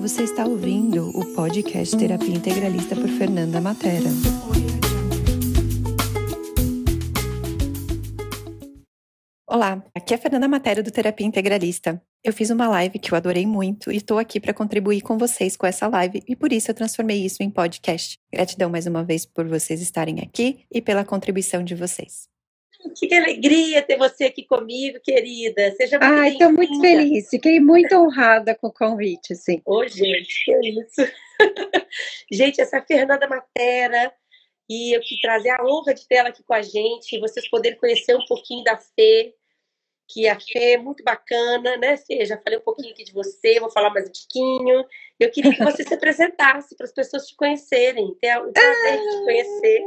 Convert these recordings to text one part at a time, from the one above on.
você está ouvindo o podcast Terapia Integralista por Fernanda Matera. Olá, aqui é a Fernanda Matera do Terapia Integralista. Eu fiz uma live que eu adorei muito e estou aqui para contribuir com vocês com essa live e por isso eu transformei isso em podcast. Gratidão mais uma vez por vocês estarem aqui e pela contribuição de vocês. Que alegria ter você aqui comigo, querida. Seja muito Ai, estou muito feliz. Fiquei muito honrada com o convite, sim. Ô, gente, que isso. gente, essa é a Fernanda Matera e eu quis trazer a honra de ter ela aqui com a gente, vocês poderem conhecer um pouquinho da Fê, que a Fê é muito bacana, né, Fê? Já falei um pouquinho aqui de você, vou falar mais um pouquinho. Eu queria que você se apresentasse para as pessoas te conhecerem, ter o prazer de te conhecer.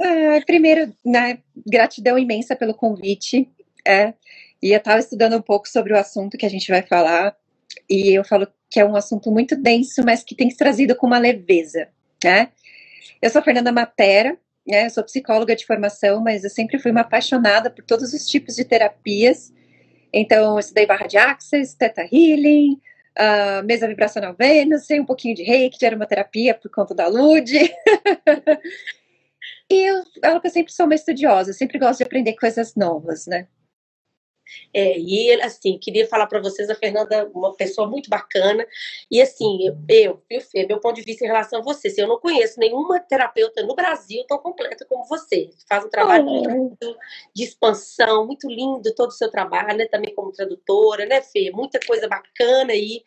Ah, primeiro, né, gratidão imensa pelo convite. É, e eu estava estudando um pouco sobre o assunto que a gente vai falar, e eu falo que é um assunto muito denso, mas que tem ser trazido com uma leveza, né? Eu sou Fernanda Matera, né, sou psicóloga de formação, mas eu sempre fui uma apaixonada por todos os tipos de terapias. Então, eu estudei barra de Access, Theta Healing, uh, mesa vibracional Vênus, sei um pouquinho de Reiki, de aromaterapia por conta da Lud. e eu, eu sempre sou uma estudiosa, sempre gosto de aprender coisas novas, né? É, e assim, queria falar para vocês, a Fernanda é uma pessoa muito bacana. E assim, eu, eu, Fê, meu ponto de vista em relação a você, assim, eu não conheço nenhuma terapeuta no Brasil tão completa como você. Faz um trabalho oh. muito de expansão, muito lindo todo o seu trabalho, né? Também como tradutora, né, Fê? Muita coisa bacana aí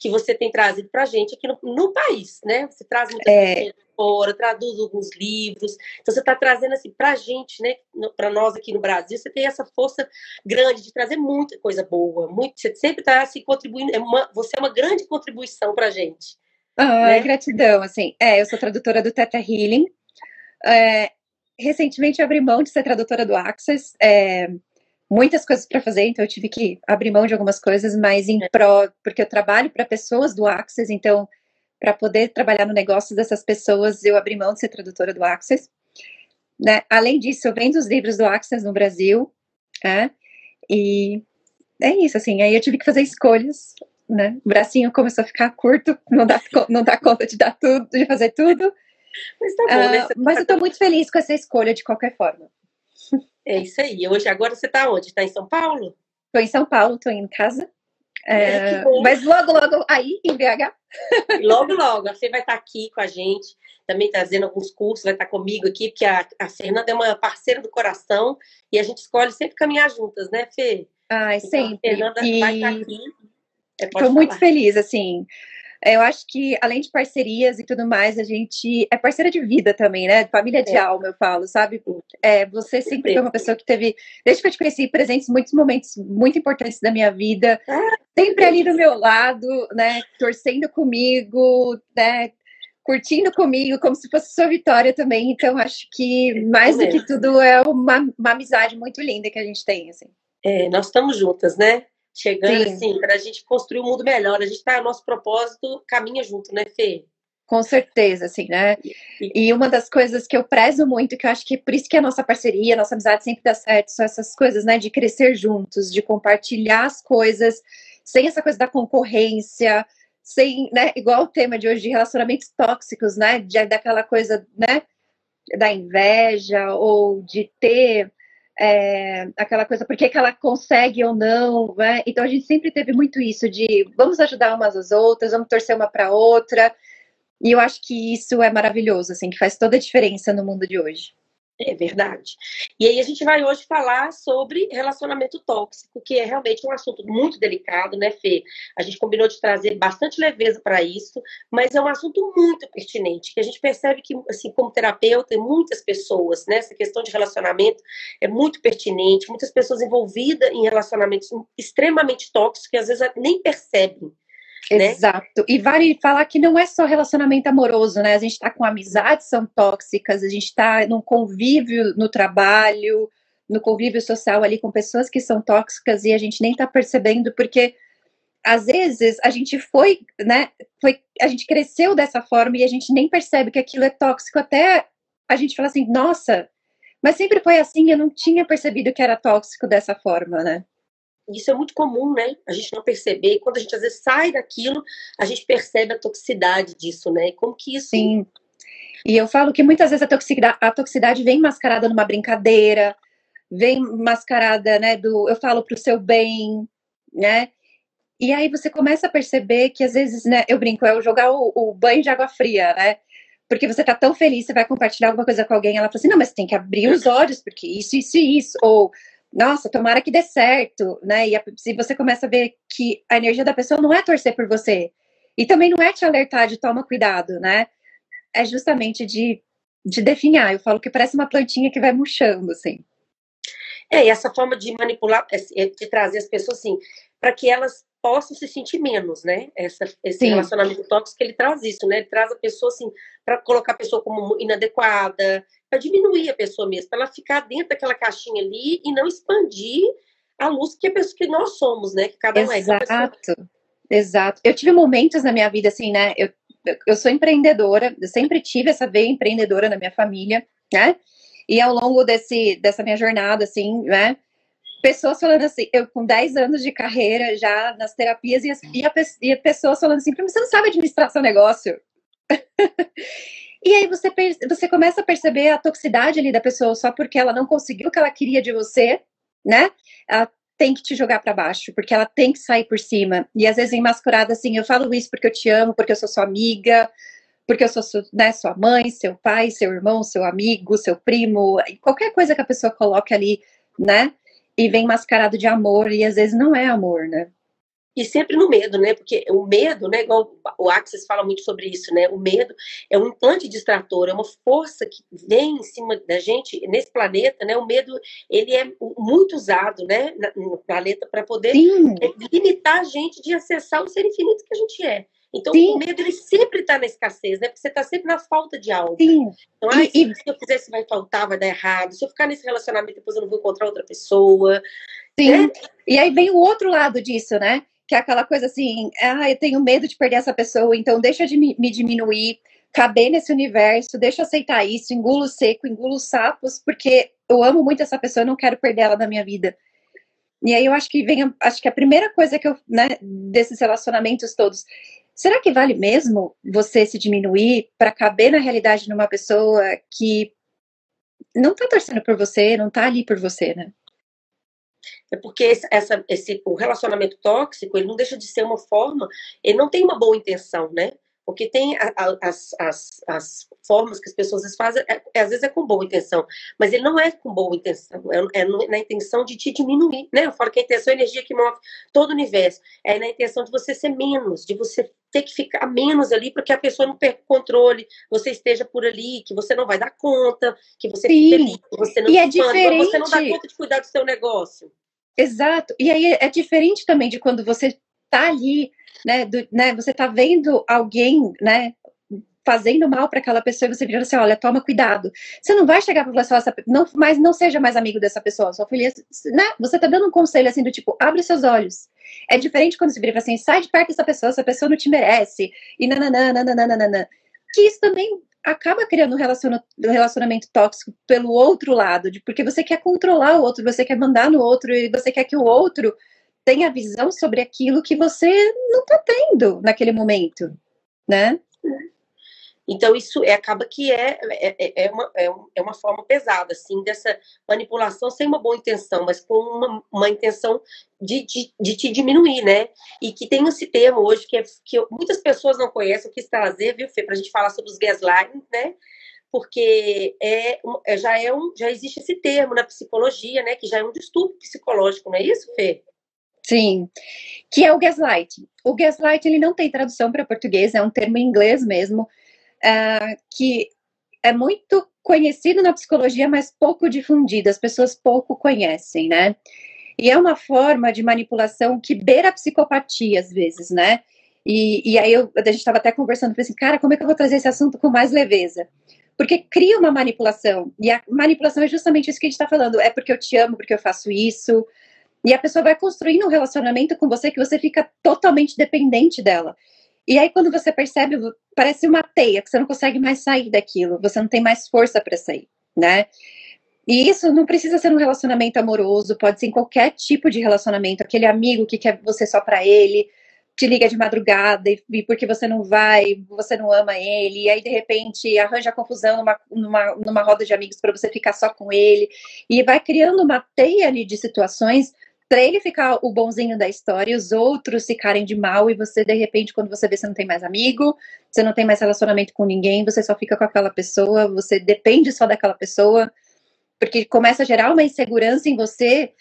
que você tem trazido para a gente aqui no, no, país, né? Você traz muita é. Fora, traduz alguns livros, então você está trazendo assim para a gente, né? Para nós aqui no Brasil, você tem essa força grande de trazer muita coisa boa, muito, você sempre está assim, contribuindo, é uma, você é uma grande contribuição para a gente. Ah, né? gratidão, assim, é, eu sou tradutora do Teta Healing, é, recentemente abri mão de ser tradutora do Access, é, muitas coisas para fazer, então eu tive que abrir mão de algumas coisas, mas em é. pró, porque eu trabalho para pessoas do Access, então para poder trabalhar no negócio dessas pessoas, eu abri mão de ser tradutora do Access. Né? Além disso, eu vendo os livros do Access no Brasil, né? e é isso, assim, aí eu tive que fazer escolhas, né? O bracinho começou a ficar curto, não dá, não dá conta de dar tudo, de fazer tudo. Mas, tá bom, uh, né? mas eu tô muito feliz com essa escolha de qualquer forma. É isso aí. Hoje, agora você está onde? Está em São Paulo? Estou em São Paulo, estou em casa. É, mas logo, logo aí em BH. Logo, logo. A Fê vai estar tá aqui com a gente, também trazendo alguns cursos, vai estar tá comigo aqui, porque a, a Fernanda é uma parceira do coração e a gente escolhe sempre caminhar juntas, né, Fê? Ai, então, sempre. A Fernanda e... vai estar tá aqui. Estou é, muito feliz, assim. É, eu acho que, além de parcerias e tudo mais, a gente é parceira de vida também, né? Família de é. alma, eu falo, sabe? É, você sempre foi uma pessoa que teve, desde que eu te conheci, presentes em muitos momentos muito importantes da minha vida, ah, sempre ali do meu lado, né? Torcendo comigo, né? Curtindo comigo, como se fosse sua vitória também. Então, acho que, mais do que tudo, é uma, uma amizade muito linda que a gente tem, assim. É, nós estamos juntas, né? Chegando Sim. assim, para a gente construir um mundo melhor. A gente tá, o nosso propósito caminha junto, né, Fê? Com certeza, assim, né? E uma das coisas que eu prezo muito, que eu acho que por isso que a nossa parceria, a nossa amizade sempre dá certo, são essas coisas, né? De crescer juntos, de compartilhar as coisas, sem essa coisa da concorrência, sem, né? Igual o tema de hoje de relacionamentos tóxicos, né? De, daquela coisa, né? Da inveja ou de ter é, aquela coisa, por que, ela consegue ou não, né? Então a gente sempre teve muito isso de vamos ajudar umas às outras, vamos torcer uma para outra. E eu acho que isso é maravilhoso, assim, que faz toda a diferença no mundo de hoje. É verdade. E aí a gente vai hoje falar sobre relacionamento tóxico, que é realmente um assunto muito delicado, né, Fê? A gente combinou de trazer bastante leveza para isso, mas é um assunto muito pertinente, que a gente percebe que, assim, como terapeuta, muitas pessoas, né, essa questão de relacionamento é muito pertinente, muitas pessoas envolvidas em relacionamentos extremamente tóxicos que às vezes nem percebem né? Exato. E vale falar que não é só relacionamento amoroso, né? A gente está com amizades são tóxicas, a gente está num convívio no trabalho, no convívio social ali com pessoas que são tóxicas e a gente nem está percebendo porque às vezes a gente foi, né? Foi, a gente cresceu dessa forma e a gente nem percebe que aquilo é tóxico até a gente fala assim, nossa, mas sempre foi assim, eu não tinha percebido que era tóxico dessa forma, né? Isso é muito comum, né? A gente não perceber. E quando a gente às vezes sai daquilo, a gente percebe a toxicidade disso, né? Como que isso. Sim. E eu falo que muitas vezes a toxicidade, a toxicidade vem mascarada numa brincadeira, vem mascarada, né? Do eu falo pro seu bem, né? E aí você começa a perceber que às vezes, né, eu brinco, é o jogar o, o banho de água fria, né? Porque você tá tão feliz, você vai compartilhar alguma coisa com alguém, ela fala assim, não, mas tem que abrir os olhos, porque isso, isso e isso. Ou, nossa, tomara que dê certo, né? E se você começa a ver que a energia da pessoa não é torcer por você, e também não é te alertar de toma cuidado, né? É justamente de, de definhar. Eu falo que parece uma plantinha que vai murchando, assim. É, e essa forma de manipular, é, de trazer as pessoas assim, para que elas possam se sentir menos, né? Essa, esse Sim. relacionamento tóxico, ele traz isso, né? Ele traz a pessoa, assim, para colocar a pessoa como inadequada, para diminuir a pessoa mesmo, para ela ficar dentro daquela caixinha ali e não expandir a luz que, a pessoa, que nós somos, né? Que cada um Exato. é. Exato. Exato. Eu tive momentos na minha vida, assim, né? Eu, eu sou empreendedora, eu sempre tive essa veia empreendedora na minha família, né? E ao longo desse, dessa minha jornada, assim, né? pessoas falando assim, eu com 10 anos de carreira já nas terapias, e, e, a, e pessoas falando assim, você não sabe administrar seu negócio. e aí você, você começa a perceber a toxicidade ali da pessoa só porque ela não conseguiu o que ela queria de você, né? Ela tem que te jogar para baixo, porque ela tem que sair por cima. E às vezes enmascarada assim, eu falo isso porque eu te amo, porque eu sou sua amiga, porque eu sou né, sua mãe, seu pai, seu irmão, seu amigo, seu primo, qualquer coisa que a pessoa coloque ali, né? e vem mascarado de amor, e às vezes não é amor, né? E sempre no medo, né? Porque o medo, né? Igual o Axis fala muito sobre isso, né? O medo é um implante distrator, é uma força que vem em cima da gente nesse planeta, né? O medo ele é muito usado, né? No planeta para poder Sim. limitar a gente de acessar o ser infinito que a gente é. Então, Sim. o medo, ele sempre está na escassez, né? Porque você está sempre na falta de algo. Sim. Então, e, se, e... se eu fizer isso vai faltar, vai dar errado. Se eu ficar nesse relacionamento, depois eu não vou encontrar outra pessoa. Sim. Né? E aí vem o outro lado disso, né? Que é aquela coisa assim, ah, eu tenho medo de perder essa pessoa, então deixa de me, diminuir, caber nesse universo, deixa eu aceitar isso, engulo seco, engulo sapos, porque eu amo muito essa pessoa, eu não quero perder ela da minha vida. E aí eu acho que vem, acho que a primeira coisa que eu, né, desses relacionamentos todos, Será que vale mesmo você se diminuir para caber na realidade de uma pessoa que não está torcendo por você, não está ali por você, né? É porque esse, essa, esse, o relacionamento tóxico, ele não deixa de ser uma forma, ele não tem uma boa intenção, né? Porque tem a, a, as, as, as formas que as pessoas fazem, é, é, às vezes é com boa intenção, mas ele não é com boa intenção, é, é, na intenção de te diminuir, né? Eu falo que a intenção é a energia que move todo o universo, é na intenção de você ser menos, de você ter que ficar menos ali para que a pessoa não perca o controle, você esteja por ali, que você não vai dar conta, que você Sim. ali, que você não e é diferente. você não dá conta de cuidar do seu negócio. Exato. E aí é diferente também de quando você tá ali né, do, né, você tá vendo alguém, né, fazendo mal para aquela pessoa e você vira assim, olha, toma cuidado. Você não vai chegar para falar, não, mas não seja mais amigo dessa pessoa, sua filha, né? Você tá dando um conselho assim do tipo, abre seus olhos. É diferente quando você vira assim, sai de perto dessa pessoa, essa pessoa não te merece, e nananã, nananã, Que isso também acaba criando um relacionamento tóxico pelo outro lado, de, porque você quer controlar o outro, você quer mandar no outro, e você quer que o outro tem a visão sobre aquilo que você não está tendo naquele momento, né? Então, isso é, acaba que é, é, é, uma, é uma forma pesada, assim, dessa manipulação sem uma boa intenção, mas com uma, uma intenção de, de, de, te diminuir, né? E que tem esse termo hoje que, é, que muitas pessoas não conhecem, eu quis trazer, viu, Fê, para a gente falar sobre os gaslighting, né? Porque é, é, já, é um, já existe esse termo na psicologia, né? Que já é um distúrbio psicológico, não é isso, Fê? Sim, que é o gaslight. O gaslight ele não tem tradução para português, é um termo em inglês mesmo, uh, que é muito conhecido na psicologia, mas pouco difundido, as pessoas pouco conhecem, né? E é uma forma de manipulação que beira a psicopatia, às vezes, né? E, e aí eu, a gente estava até conversando, falei assim, cara, como é que eu vou trazer esse assunto com mais leveza? Porque cria uma manipulação, e a manipulação é justamente isso que a gente está falando, é porque eu te amo, porque eu faço isso, e a pessoa vai construindo um relacionamento com você que você fica totalmente dependente dela. E aí, quando você percebe, parece uma teia, que você não consegue mais sair daquilo, você não tem mais força para sair, né? E isso não precisa ser um relacionamento amoroso, pode ser em qualquer tipo de relacionamento. Aquele amigo que quer você só para ele, te liga de madrugada e, porque você não vai, você não ama ele, e aí de repente arranja confusão numa, numa, numa roda de amigos para você ficar só com ele, e vai criando uma teia ali de situações para ele ficar o bonzinho da história os outros ficarem de mal, e você de repente, quando você vê, você não tem mais amigo, você não tem mais relacionamento com ninguém, você só fica com aquela pessoa, você depende só daquela pessoa porque começa a gerar uma insegurança em você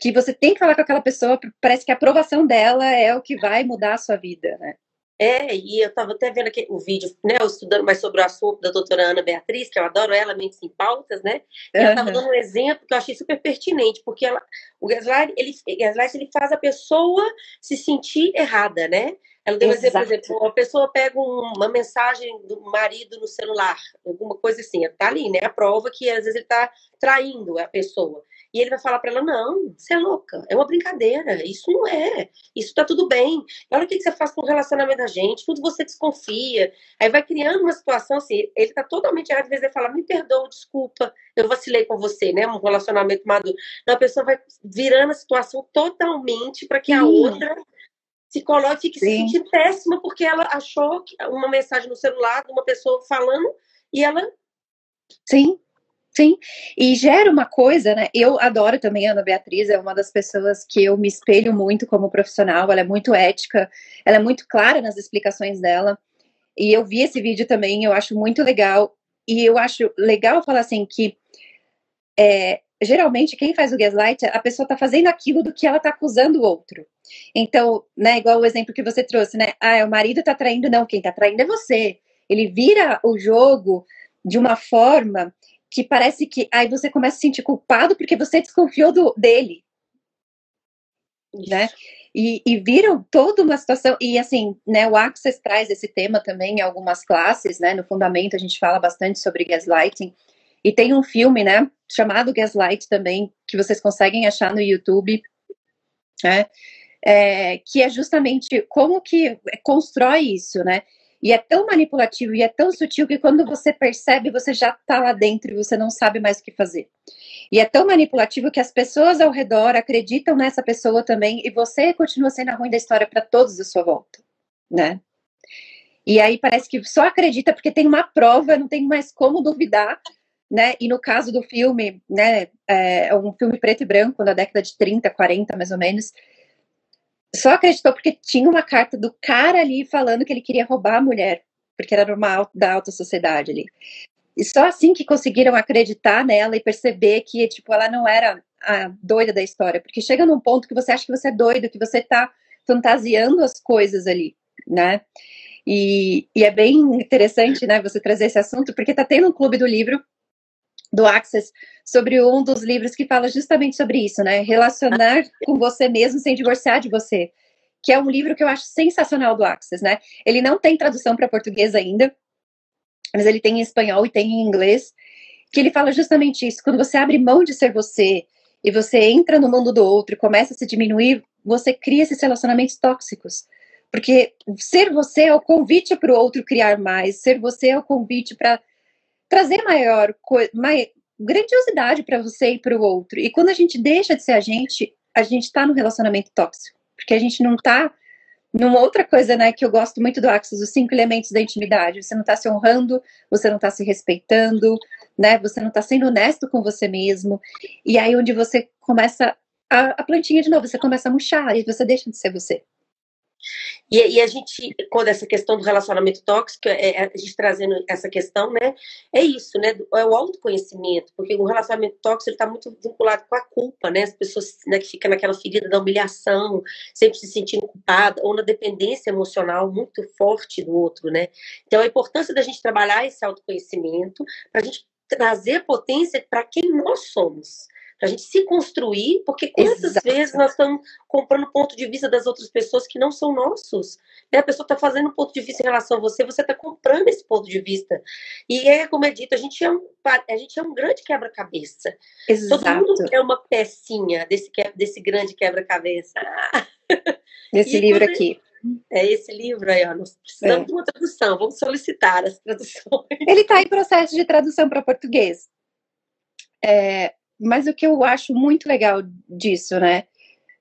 que você tem que falar com aquela pessoa, parece que a aprovação dela é o que vai mudar a sua vida, né? É, e eu estava até vendo aqui o vídeo, né, estudando mais sobre o assunto da doutora Ana Beatriz, que eu adoro ela, Mentes em Pautas, né, e ela estava dando um exemplo que eu achei super pertinente, porque ela, o Gaslight, ele, Gaslight, ele faz a pessoa se sentir errada, né, ela deu um exemplo, por exemplo, a pessoa pega uma mensagem do marido no celular, alguma coisa assim, tá ali, né? A prova que às vezes ele tá traindo a pessoa. E ele vai falar para ela: não, você é louca, é uma brincadeira, isso não é, isso tá tudo bem. Olha o que, que você faz com o relacionamento da gente, tudo você desconfia. Aí vai criando uma situação assim, ele tá totalmente errado, às vezes ele fala: me perdoa, desculpa, eu vacilei com você, né? Um relacionamento maduro. Então a pessoa vai virando a situação totalmente para que a outra se coloque, fique se sentindo péssima porque ela achou uma mensagem no celular de uma pessoa falando e ela. Sim, sim. E gera uma coisa, né? Eu adoro também a Ana Beatriz, é uma das pessoas que eu me espelho muito como profissional, ela é muito ética, ela é muito clara nas explicações dela. E eu vi esse vídeo também, eu acho muito legal. E eu acho legal falar assim que é, geralmente quem faz o gaslight, a pessoa está fazendo aquilo do que ela está acusando o outro. Então, né, igual o exemplo que você trouxe, né? Ah, o marido está traindo, não, quem está traindo é você. Ele vira o jogo de uma forma que parece que aí você começa a se sentir culpado porque você desconfiou do, dele. Né? E, e viram toda uma situação, e assim, né, o Access traz esse tema também em algumas classes, né, no fundamento a gente fala bastante sobre gaslighting, e tem um filme, né, chamado Gaslight também, que vocês conseguem achar no YouTube, né, é, que é justamente como que constrói isso, né, e é tão manipulativo e é tão sutil que quando você percebe, você já está lá dentro e você não sabe mais o que fazer. E é tão manipulativo que as pessoas ao redor acreditam nessa pessoa também e você continua sendo a ruim da história para todos à sua volta, né? E aí parece que só acredita porque tem uma prova, não tem mais como duvidar né? E no caso do filme, né, é, é um filme preto e branco da década de 30, 40, mais ou menos. Só acreditou porque tinha uma carta do cara ali falando que ele queria roubar a mulher, porque era normal da alta sociedade ali. E só assim que conseguiram acreditar nela e perceber que, tipo, ela não era a doida da história, porque chega num ponto que você acha que você é doido, que você tá fantasiando as coisas ali, né? E, e é bem interessante, né, você trazer esse assunto, porque tá tendo um clube do livro do Access sobre um dos livros que fala justamente sobre isso, né? Relacionar com você mesmo sem divorciar de você. Que é um livro que eu acho sensacional do Access, né? Ele não tem tradução para português ainda, mas ele tem em espanhol e tem em inglês, que ele fala justamente isso. Quando você abre mão de ser você e você entra no mundo do outro e começa a se diminuir, você cria esses relacionamentos tóxicos. Porque ser você é o convite para o outro criar mais, ser você é o convite para trazer maior, maior grandiosidade para você e para o outro. E quando a gente deixa de ser a gente, a gente está no relacionamento tóxico, porque a gente não está numa outra coisa, né, que eu gosto muito do Axis, os cinco elementos da intimidade. Você não está se honrando, você não está se respeitando, né? Você não está sendo honesto com você mesmo. E aí onde você começa a, a plantinha de novo, você começa a murchar e você deixa de ser você. E, e, a gente, quando essa questão do relacionamento tóxico, é, é, a gente trazendo essa questão, né? É isso, né? É o autoconhecimento, porque o relacionamento tóxico está muito vinculado com a culpa, né? As pessoas né, que ficam naquela ferida da humilhação, sempre se sentindo culpada, ou na dependência emocional muito forte do outro, né? Então, a importância da gente trabalhar esse autoconhecimento, para a gente trazer potência para quem nós somos para a gente se construir, porque quantas Exato. vezes nós estamos comprando ponto de vista das outras pessoas que não são nossos? Né? A pessoa está fazendo um ponto de vista em relação a você, você está comprando esse ponto de vista. E é como é dito, a gente é um, a gente é um grande quebra-cabeça. Todo mundo é uma pecinha desse, desse grande quebra-cabeça. Esse livro aqui. É esse livro aí, ó. Nós precisamos é. de uma tradução, vamos solicitar as traduções. Ele está em processo de tradução para português. É, mas o que eu acho muito legal disso, né?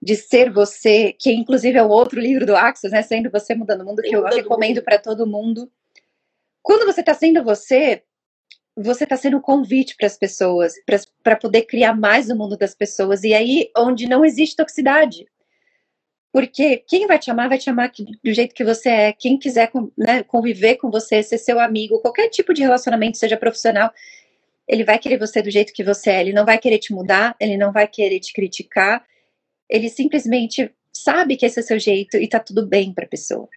De ser você, que inclusive é o outro livro do Axis, né? Sendo você mudando o mundo, que eu recomendo para todo mundo. Quando você está sendo você, você está sendo um convite para as pessoas, para poder criar mais o mundo das pessoas. E aí, onde não existe toxicidade. Porque quem vai te amar, vai te amar do jeito que você é. Quem quiser né, conviver com você, ser seu amigo, qualquer tipo de relacionamento, seja profissional, ele vai querer você do jeito que você é. Ele não vai querer te mudar, ele não vai querer te criticar. Ele simplesmente sabe que esse é seu jeito e tá tudo bem para a pessoa.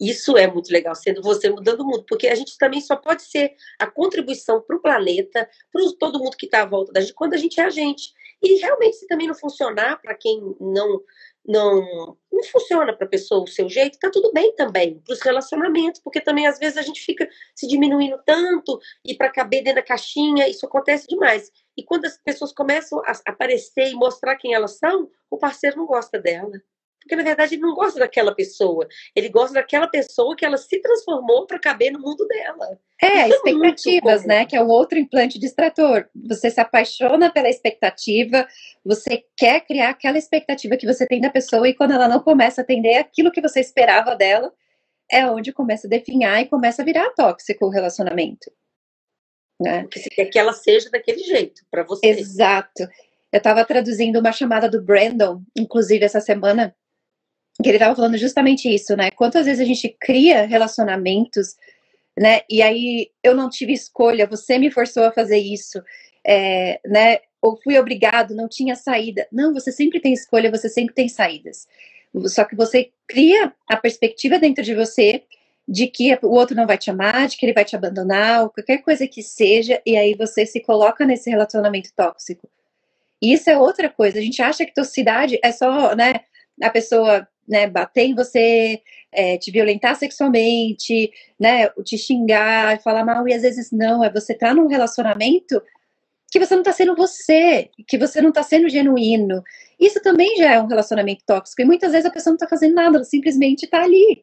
Isso é muito legal, sendo você mudando o mundo, porque a gente também só pode ser a contribuição para o planeta, para todo mundo que está à volta da gente, quando a gente é a gente. E realmente, se também não funcionar para quem não não não funciona para a pessoa o seu jeito, tá tudo bem também para os relacionamentos, porque também às vezes a gente fica se diminuindo tanto e para caber dentro da caixinha, isso acontece demais. E quando as pessoas começam a aparecer e mostrar quem elas são, o parceiro não gosta dela. Porque, na verdade, ele não gosta daquela pessoa. Ele gosta daquela pessoa que ela se transformou para caber no mundo dela. É, Isso é expectativas, é né? Que é o outro implante distrator. Você se apaixona pela expectativa, você quer criar aquela expectativa que você tem da pessoa, e quando ela não começa a atender aquilo que você esperava dela, é onde começa a definhar e começa a virar tóxico o relacionamento. Né? Porque você quer que ela seja daquele jeito para você. Exato. Eu estava traduzindo uma chamada do Brandon, inclusive essa semana, que ele estava falando justamente isso, né? Quantas vezes a gente cria relacionamentos, né? E aí eu não tive escolha, você me forçou a fazer isso, é, né? Ou fui obrigado, não tinha saída. Não, você sempre tem escolha, você sempre tem saídas. Só que você cria a perspectiva dentro de você de que o outro não vai te amar, de que ele vai te abandonar, ou qualquer coisa que seja, e aí você se coloca nesse relacionamento tóxico. E isso é outra coisa. A gente acha que toxicidade é só, né? A pessoa né, bater em você, é, te violentar sexualmente, né, te xingar, falar mal, e às vezes não, é você tá num relacionamento que você não está sendo você, que você não está sendo genuíno. Isso também já é um relacionamento tóxico, e muitas vezes a pessoa não está fazendo nada, ela simplesmente está ali.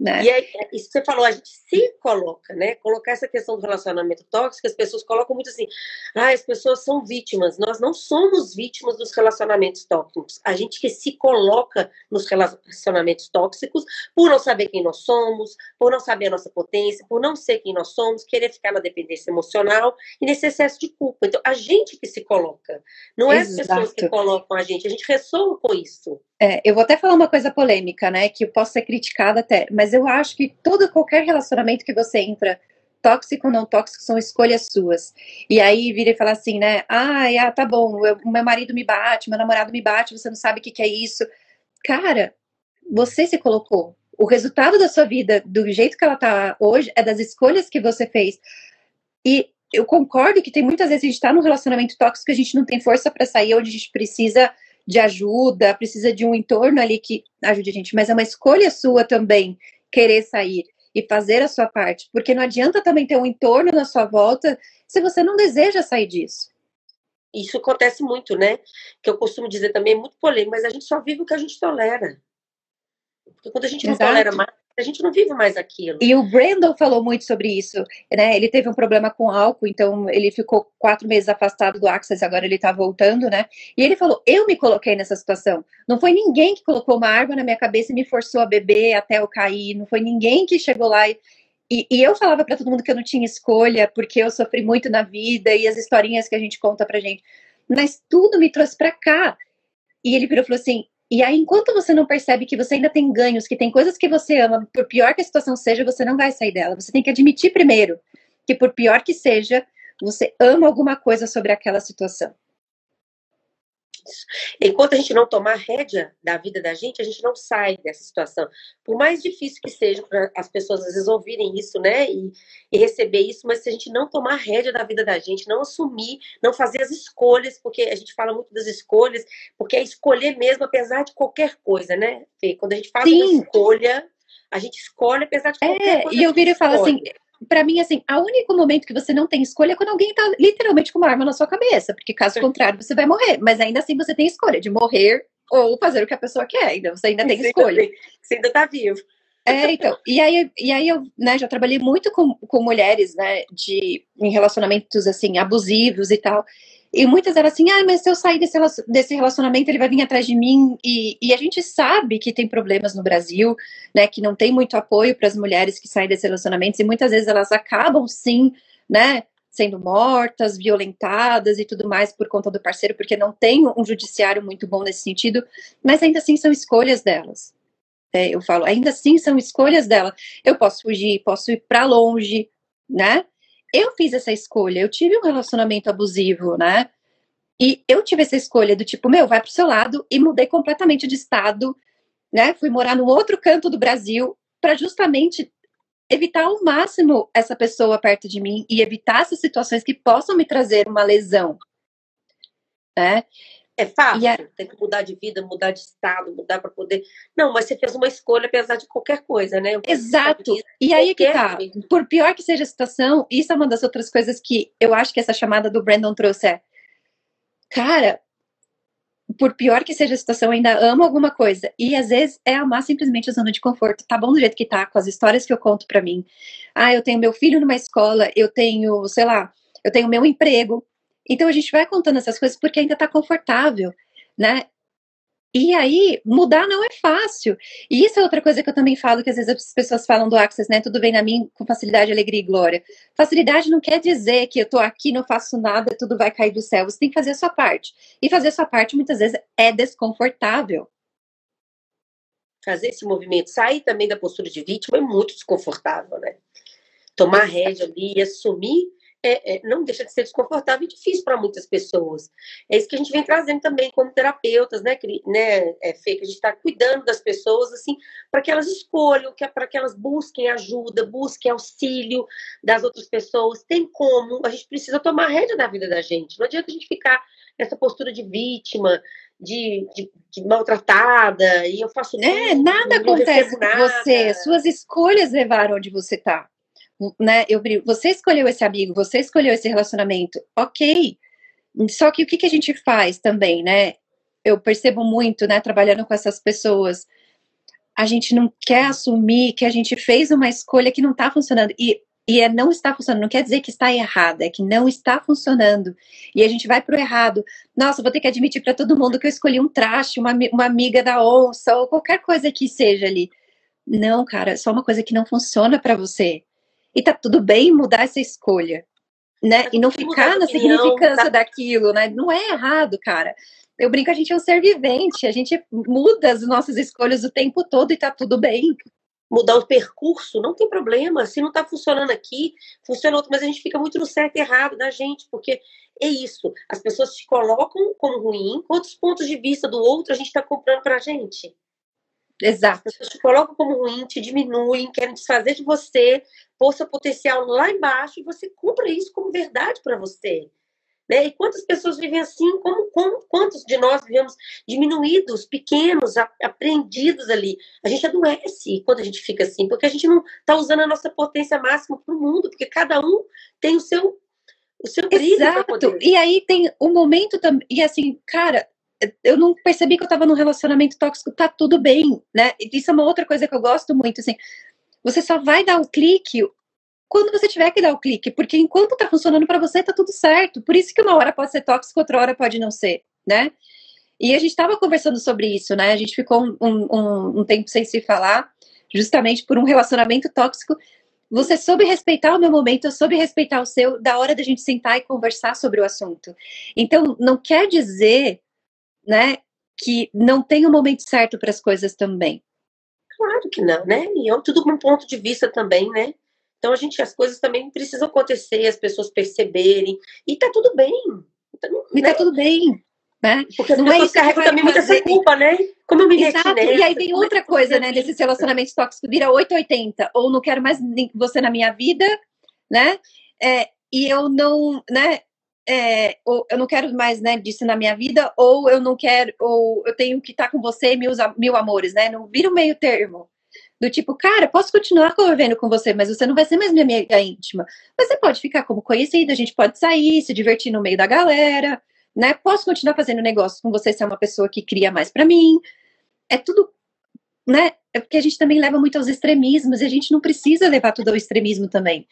Né? E aí, é, isso que você falou, a gente se coloca, né? Colocar essa questão do relacionamento tóxico, as pessoas colocam muito assim, ah, as pessoas são vítimas. Nós não somos vítimas dos relacionamentos tóxicos. A gente que se coloca nos relacionamentos tóxicos por não saber quem nós somos, por não saber a nossa potência, por não ser quem nós somos, querer ficar na dependência emocional e nesse excesso de culpa. Então, a gente que se coloca, não é Exato. as pessoas que colocam a gente, a gente ressoa com isso. É, eu vou até falar uma coisa polêmica, né? Que eu posso ser criticada até, mas eu acho que todo qualquer relacionamento que você entra, tóxico ou não tóxico, são escolhas suas. E aí vira e fala assim, né? Ah, tá bom, eu, meu marido me bate, meu namorado me bate, você não sabe o que, que é isso. Cara, você se colocou. O resultado da sua vida, do jeito que ela tá hoje, é das escolhas que você fez. E eu concordo que tem muitas vezes a gente tá num relacionamento tóxico que a gente não tem força para sair, onde a gente precisa de ajuda, precisa de um entorno ali que ajude a gente, mas é uma escolha sua também querer sair e fazer a sua parte, porque não adianta também ter um entorno na sua volta se você não deseja sair disso. Isso acontece muito, né? Que eu costumo dizer também, é muito polêmico, mas a gente só vive o que a gente tolera. Porque quando a gente não Exato. tolera mais, a gente não vive mais aquilo. E o Brandon falou muito sobre isso, né? Ele teve um problema com álcool, então ele ficou quatro meses afastado do Access, agora ele tá voltando, né? E ele falou: Eu me coloquei nessa situação. Não foi ninguém que colocou uma arma na minha cabeça e me forçou a beber até eu cair. Não foi ninguém que chegou lá e. E, e eu falava para todo mundo que eu não tinha escolha, porque eu sofri muito na vida e as historinhas que a gente conta pra gente. Mas tudo me trouxe para cá. E ele virou e falou assim: e aí, enquanto você não percebe que você ainda tem ganhos, que tem coisas que você ama, por pior que a situação seja, você não vai sair dela. Você tem que admitir primeiro que, por pior que seja, você ama alguma coisa sobre aquela situação. Enquanto a gente não tomar rédea da vida da gente, a gente não sai dessa situação. Por mais difícil que seja para as pessoas às vezes ouvirem isso, né, e, e, receber isso, mas se a gente não tomar rédea da vida da gente, não assumir, não fazer as escolhas, porque a gente fala muito das escolhas, porque é escolher mesmo, apesar de qualquer coisa, né, Fê? Quando a gente faz Sim. uma escolha, a gente escolhe apesar de qualquer é, coisa. E eu viro e falo assim, para mim, assim, o único momento que você não tem escolha é quando alguém tá literalmente com uma arma na sua cabeça, porque caso contrário você vai morrer. Mas ainda assim você tem escolha de morrer ou fazer o que a pessoa quer, ainda você ainda tem escolha. Você ainda tá vivo. É, então, e aí, e aí eu né, já trabalhei muito com, com mulheres, né, de, em relacionamentos, assim, abusivos e tal, e muitas eram assim, ah, mas se eu sair desse, desse relacionamento, ele vai vir atrás de mim, e, e a gente sabe que tem problemas no Brasil, né, que não tem muito apoio para as mulheres que saem desses relacionamentos, e muitas vezes elas acabam, sim, né, sendo mortas, violentadas e tudo mais por conta do parceiro, porque não tem um judiciário muito bom nesse sentido, mas ainda assim são escolhas delas, é, eu falo, ainda assim são escolhas dela. Eu posso fugir, posso ir para longe, né? Eu fiz essa escolha, eu tive um relacionamento abusivo, né? E eu tive essa escolha do tipo, meu, vai pro seu lado e mudei completamente de estado, né? Fui morar no outro canto do Brasil para justamente evitar ao máximo essa pessoa perto de mim e evitar essas situações que possam me trazer uma lesão, né? É fácil, a... tem que mudar de vida, mudar de estado, mudar para poder. Não, mas você fez uma escolha apesar de qualquer coisa, né? Exato. E aí que tá. Por pior que seja a situação, isso é uma das outras coisas que eu acho que essa chamada do Brandon trouxe é. Cara, por pior que seja a situação, ainda amo alguma coisa. E às vezes é amar simplesmente a zona de conforto. Tá bom do jeito que tá, com as histórias que eu conto para mim. Ah, eu tenho meu filho numa escola, eu tenho, sei lá, eu tenho meu emprego, então a gente vai contando essas coisas porque ainda está confortável, né? E aí, mudar não é fácil. E isso é outra coisa que eu também falo, que às vezes as pessoas falam do Access, né? Tudo vem na mim com facilidade, alegria e glória. Facilidade não quer dizer que eu tô aqui, não faço nada, tudo vai cair do céu. Você tem que fazer a sua parte. E fazer a sua parte, muitas vezes, é desconfortável. Fazer esse movimento, sair também da postura de vítima é muito desconfortável, né? Tomar rédea ali e assumir é, é, não deixa de ser desconfortável e difícil para muitas pessoas. É isso que a gente vem trazendo também como terapeutas, né, né é, Fê, que a gente está cuidando das pessoas, assim, para que elas escolham, que, para que elas busquem ajuda, busquem auxílio das outras pessoas. Tem como, a gente precisa tomar rédea da vida da gente. Não adianta a gente ficar nessa postura de vítima, de, de, de, maltratada, e eu faço. É, tudo, nada acontece com você, suas escolhas levaram onde você está né, eu brigo, você escolheu esse amigo, você escolheu esse relacionamento, ok. Só que o que, que a gente faz também, né? Eu percebo muito, né, trabalhando com essas pessoas, a gente não quer assumir que a gente fez uma escolha que não está funcionando. E, e é não está funcionando, não quer dizer que está errada, é que não está funcionando. E a gente vai pro errado. Nossa, vou ter que admitir para todo mundo que eu escolhi um traste, uma, uma amiga da onça, ou qualquer coisa que seja ali. Não, cara, é só uma coisa que não funciona para você. E tá tudo bem mudar essa escolha, né? Tá e não ficar na significância tá... daquilo, né? Não é errado, cara. Eu brinco, a gente é um ser vivente, a gente muda as nossas escolhas o tempo todo e tá tudo bem. Mudar o percurso, não tem problema. Se não tá funcionando aqui, funciona outro, mas a gente fica muito no certo e errado da gente, porque é isso. As pessoas te colocam como ruim, quantos pontos de vista do outro a gente tá comprando pra gente? Exato. As pessoas te colocam como ruim, te diminuem, querem desfazer de você, pôr seu potencial lá embaixo e você compra isso como verdade para você. Né? E quantas pessoas vivem assim? Como, como, quantos de nós vivemos diminuídos, pequenos, apreendidos ali? A gente adoece quando a gente fica assim, porque a gente não está usando a nossa potência máxima para o mundo, porque cada um tem o seu o seu brilho. Exato. E aí tem o um momento também. E assim, cara, eu não percebi que eu estava num relacionamento tóxico, tá tudo bem, né? Isso é uma outra coisa que eu gosto muito, assim. Você só vai dar o clique quando você tiver que dar o clique, porque enquanto tá funcionando para você, tá tudo certo. Por isso que uma hora pode ser tóxico, outra hora pode não ser, né? E a gente estava conversando sobre isso, né? A gente ficou um, um, um tempo sem se falar, justamente por um relacionamento tóxico. Você soube respeitar o meu momento, eu soube respeitar o seu, da hora da gente sentar e conversar sobre o assunto. Então, não quer dizer né, que não tem o um momento certo para as coisas também. Claro que não, né? E é tudo com um ponto de vista também, né? Então a gente, as coisas também precisam acontecer, as pessoas perceberem, e tá tudo bem. Então, e tá né? tudo bem. Né? Porque as não é pessoas é carregam também muita essa culpa, né? Como eu me Exato. Nessa, e aí vem outra coisa, né? Desses relacionamentos tóxicos, vira 880, ou não quero mais você na minha vida, né? É, e eu não, né? É, ou eu não quero mais né, disso na minha vida, ou eu não quero, ou eu tenho que estar com você mil, mil amores, né? Não vira um meio termo. Do tipo, cara, posso continuar convivendo com você, mas você não vai ser mais minha amiga íntima. Mas você pode ficar como conhecida, a gente pode sair, se divertir no meio da galera, né? Posso continuar fazendo negócio com você se é uma pessoa que cria mais para mim. É tudo, né? é porque a gente também leva muito aos extremismos e a gente não precisa levar tudo ao extremismo também.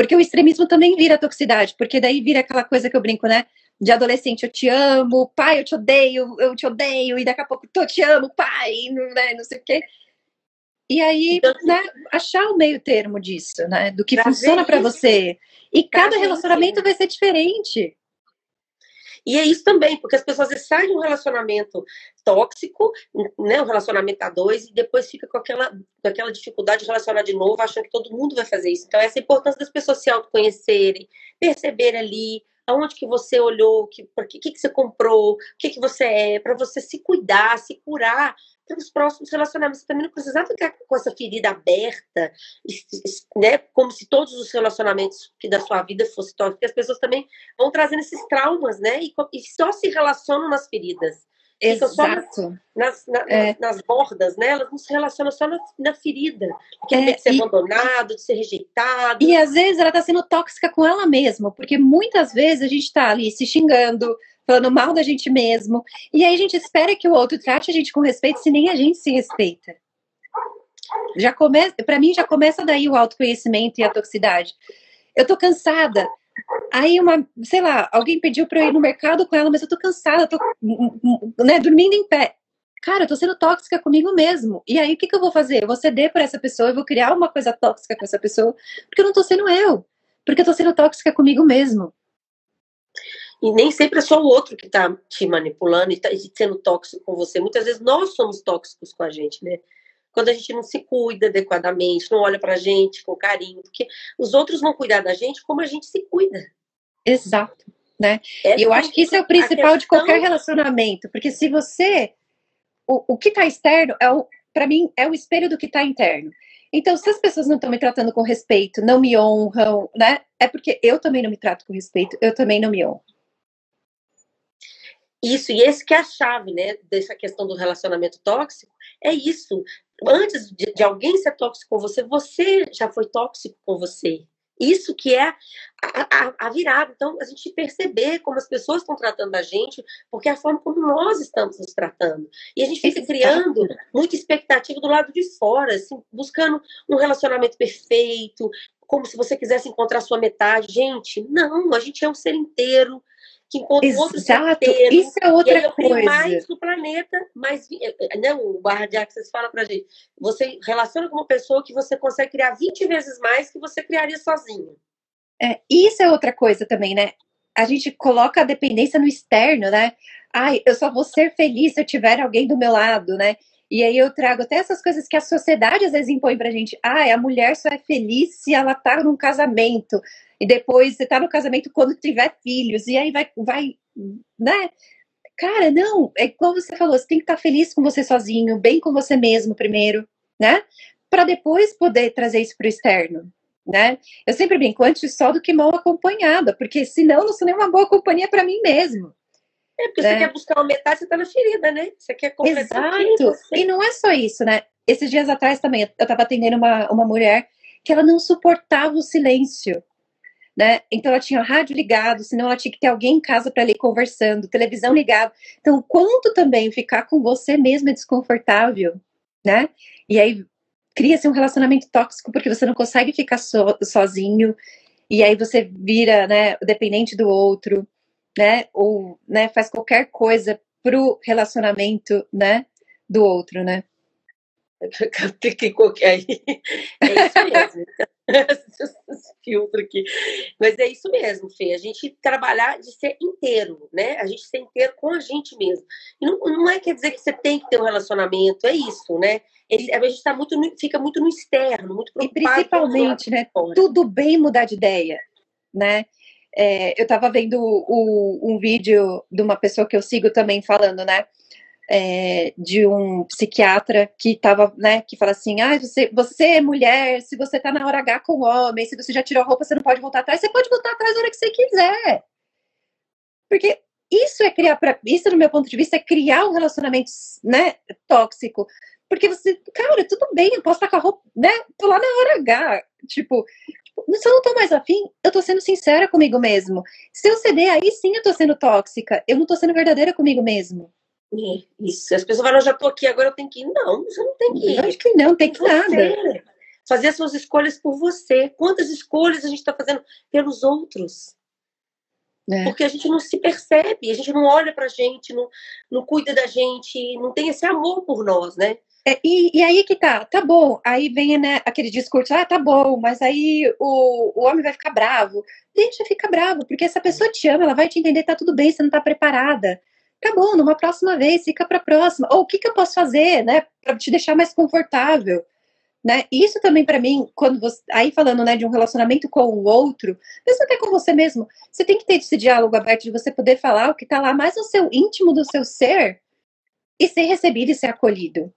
Porque o extremismo também vira toxicidade, porque daí vira aquela coisa que eu brinco, né? De adolescente, eu te amo, pai, eu te odeio, eu te odeio, e daqui a pouco, eu te amo, pai, né, não sei o quê. E aí, então, né, achar o meio termo disso, né? Do que funciona para você. E cada relacionamento vai ser diferente. E é isso também, porque as pessoas saem de um relacionamento tóxico, né, um relacionamento a dois, e depois fica com aquela, com aquela dificuldade de relacionar de novo, achando que todo mundo vai fazer isso. Então, essa é importância das pessoas se autoconhecerem, perceber ali aonde que você olhou, que, que, que, você comprou, o que, que você é, para você se cuidar, se curar para os próximos relacionamentos. Você também não precisava ficar com essa ferida aberta, né? Como se todos os relacionamentos que da sua vida fossem tóxicos, porque as pessoas também vão trazendo esses traumas, né? E, e só se relacionam nas feridas. Exato. só nas, nas, é. nas, bordas, né? Elas não se relacionam só na, na ferida. Que é, de ser e, abandonado, de ser rejeitado. E às vezes ela tá sendo tóxica com ela mesma, porque muitas vezes a gente tá ali se xingando, falando mal da gente mesmo. E aí a gente espera que o outro trate a gente com respeito, se nem a gente se respeita. Já começa, para mim já começa daí o autoconhecimento e a toxicidade. Eu tô cansada, Aí uma, sei lá, alguém pediu para eu ir no mercado com ela, mas eu tô cansada, tô, né, dormindo em pé. Cara, eu tô sendo tóxica comigo mesmo. E aí o que, que eu vou fazer? Eu vou ceder por essa pessoa, eu vou criar uma coisa tóxica com essa pessoa, porque eu não tô sendo eu. Porque eu tô sendo tóxica comigo mesmo. E nem sempre é só o outro que tá te manipulando e tá sendo tóxico com você. Muitas vezes nós somos tóxicos com a gente, né? Quando a gente não se cuida adequadamente, não olha para a gente com carinho, porque os outros vão cuidar da gente como a gente se cuida. Exato, né? É, e eu acho que isso é o principal questão... de qualquer relacionamento, porque se você o, o que está externo é o para mim é o espelho do que está interno. Então, se as pessoas não estão me tratando com respeito, não me honram, né? É porque eu também não me trato com respeito, eu também não me honro. Isso, e esse que é a chave, né, dessa questão do relacionamento tóxico, é isso antes de, de, alguém ser tóxico com você, você já foi tóxico com você. Isso que é a, a, a, virada. Então, a gente perceber como as pessoas estão tratando a gente, porque é a forma como nós estamos nos tratando. E a gente fica criando muita expectativa do lado de fora, assim, buscando um relacionamento perfeito, como se você quisesse encontrar sua metade. Gente, não, a gente é um ser inteiro que encontra Exato. outro ser Isso é outra e coisa. mais do planeta, mais eh, eh, né, o Barra de Access fala pra gente, você relaciona com uma pessoa que você consegue criar 20 vezes mais que você criaria sozinho. É, isso é outra coisa também, né? A gente coloca a dependência no externo, né? Ai, eu só vou ser feliz se eu tiver alguém do meu lado, né? E aí eu trago até essas coisas que a sociedade às vezes impõe pra gente. Ah, a mulher só é feliz se ela tá num casamento. E depois você tá no casamento quando tiver filhos. E aí vai, vai, né? Cara, não, é como você falou, você tem que estar tá feliz com você sozinho, bem com você mesmo primeiro, né? Para depois poder trazer isso pro externo, né? Eu sempre brinco, antes só do que mal acompanhada, porque senão não sou nem uma boa companhia para mim mesmo. É, porque né? você quer buscar uma metade, você tá na ferida, né? Você quer completar Exato. E não é só isso, né? Esses dias atrás também, eu tava atendendo uma, uma mulher que ela não suportava o silêncio. Né? Então ela tinha o rádio ligado, senão ela tinha que ter alguém em casa para ler conversando, televisão ligada. Então, o quanto também ficar com você mesmo é desconfortável, né? E aí cria-se um relacionamento tóxico porque você não consegue ficar so, sozinho, e aí você vira, né, dependente do outro né, ou né, faz qualquer coisa pro relacionamento, né, do outro, né? que qualquer é isso mesmo. filtro aqui. Mas é isso mesmo, Fê. A gente trabalhar de ser inteiro, né? A gente ser inteiro com a gente mesmo. E não, não é quer dizer que você tem que ter um relacionamento, é isso, né? Ele, a gente tá muito fica muito no externo, muito preocupado. E principalmente, né? Tudo bem mudar de ideia, né? É, eu estava vendo o, um vídeo de uma pessoa que eu sigo também falando, né? É, de um psiquiatra que tava, né, que fala assim, ah, você, você é mulher, se você tá na hora H com homem, se você já tirou a roupa, você não pode voltar atrás, você pode voltar atrás na hora que você quiser. Porque isso é criar, pra, isso no meu ponto de vista, é criar um relacionamento, né, tóxico. Porque você, cara, tudo bem, eu posso estar com a roupa, né, tô lá na hora H, tipo, se eu não tô mais afim, eu tô sendo sincera comigo mesmo. Se eu ceder, aí sim eu tô sendo tóxica. Eu não tô sendo verdadeira comigo mesmo. Isso. As pessoas falam, eu já tô aqui, agora eu tenho que ir. Não, você não tem que ir. Acho que não, tem que você. nada. Fazer as suas escolhas por você. Quantas escolhas a gente está fazendo pelos outros? É. Porque a gente não se percebe, a gente não olha pra gente, não, não cuida da gente, não tem esse amor por nós, né? É, e, e, aí que tá, tá bom. Aí vem né, aquele discurso, ah, tá bom, mas aí o, o homem vai ficar bravo. Deixa ficar bravo, porque essa pessoa te ama, ela vai te entender, tá tudo bem, você não tá preparada. Tá bom, numa próxima vez, fica pra próxima. Ou o que, que eu posso fazer, né, pra te deixar mais confortável? Né? Isso também para mim, quando você, aí falando né, de um relacionamento com o outro, mesmo até com você mesmo, você tem que ter esse diálogo aberto de você poder falar o que está lá mais no seu íntimo do seu ser e ser recebido e ser acolhido.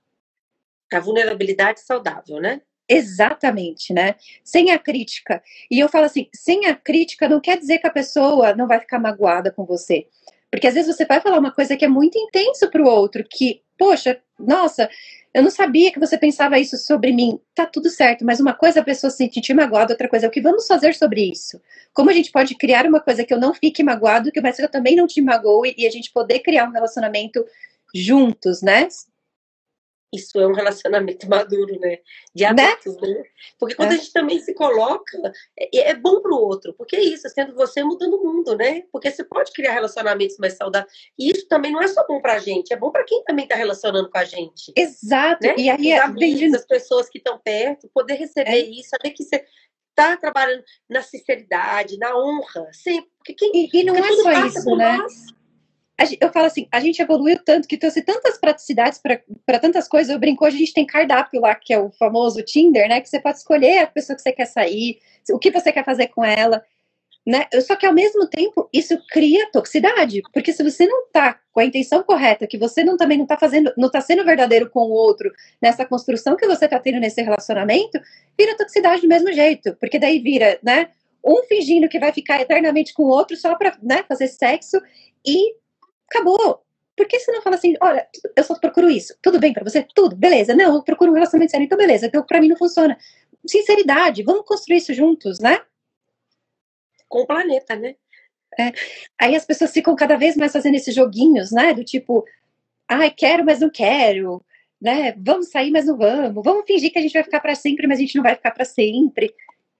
A vulnerabilidade saudável, né? Exatamente, né? Sem a crítica. E eu falo assim, sem a crítica não quer dizer que a pessoa não vai ficar magoada com você. Porque às vezes você vai falar uma coisa que é muito intenso para o outro, que, poxa, nossa, eu não sabia que você pensava isso sobre mim. Tá tudo certo, mas uma coisa a pessoa se sentir magoada, outra coisa é o que vamos fazer sobre isso. Como a gente pode criar uma coisa que eu não fique magoado, que mas eu também não te magoe e a gente poder criar um relacionamento juntos, né? Isso é um relacionamento maduro, né? De né? adultos, né? né? Porque quando é. a gente também se coloca, é, é bom para o outro, porque é isso, sendo você mudando o mundo, né? Porque você pode criar relacionamentos mais saudáveis. E isso também não é só bom para a gente, é bom para quem também está relacionando com a gente. Exato. Né? E aí, Os amigos, as pessoas que estão perto, poder receber é. isso, saber que você está trabalhando na sinceridade, na honra, sempre. Porque quem, e, e não é só isso, né? Nós eu falo assim, a gente evoluiu tanto que trouxe tantas praticidades para tantas coisas. Eu brinco, a gente tem cardápio lá, que é o famoso Tinder, né? Que você pode escolher a pessoa que você quer sair, o que você quer fazer com ela. Né? Só que ao mesmo tempo isso cria toxicidade, porque se você não tá com a intenção correta, que você não também não tá fazendo, não tá sendo verdadeiro com o outro nessa construção que você tá tendo nesse relacionamento, vira toxicidade do mesmo jeito, porque daí vira, né? Um fingindo que vai ficar eternamente com o outro só para né, fazer sexo e acabou. Por que você não fala assim, olha, eu só procuro isso, tudo bem para você? Tudo, beleza. Não, eu procuro um relacionamento sério, então beleza, então pra mim não funciona. Sinceridade, vamos construir isso juntos, né? Com o planeta, né? É. Aí as pessoas ficam cada vez mais fazendo esses joguinhos, né? Do tipo, ai, quero, mas não quero, né? Vamos sair, mas não vamos. Vamos fingir que a gente vai ficar para sempre, mas a gente não vai ficar para sempre.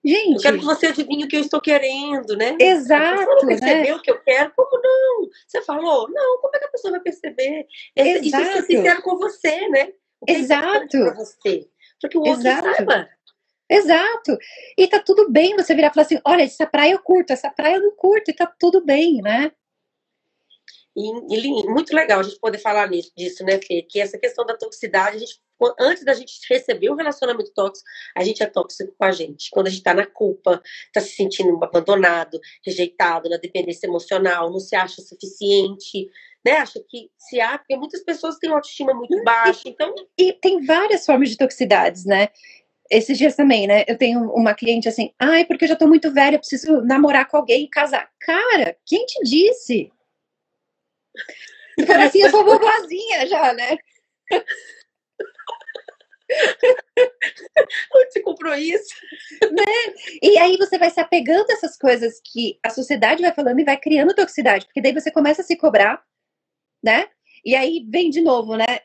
Gente. Eu quero que você adivinhe o que eu estou querendo, né? Exato. Você não percebeu né? o que eu quero? Como não? Você falou? Não, como é que a pessoa vai perceber? Exato. Isso é sincero com você, né? O que Exato. É você. Para que o outro Exato. saiba. Exato. E tá tudo bem você virar e falar assim: olha, essa praia eu curto, essa praia eu não curto, e tá tudo bem, né? E, e, muito legal a gente poder falar nisso, disso, né, Fê? Que essa questão da toxicidade, a gente, antes da gente receber um relacionamento tóxico, a gente é tóxico com a gente. Quando a gente tá na culpa, tá se sentindo abandonado, rejeitado, na dependência emocional, não se acha suficiente, né? Acha que se há, porque muitas pessoas têm uma autoestima muito baixa, então. E tem várias formas de toxicidades, né? Esses dias também, né? Eu tenho uma cliente assim, ai, porque eu já tô muito velha, preciso namorar com alguém e casar. Cara, quem te disse? Então, assim, eu sou vovozinha já, né? Onde você comprou isso? Né? E aí você vai se apegando a essas coisas que a sociedade vai falando e vai criando toxicidade, porque daí você começa a se cobrar, né? E aí vem de novo, né?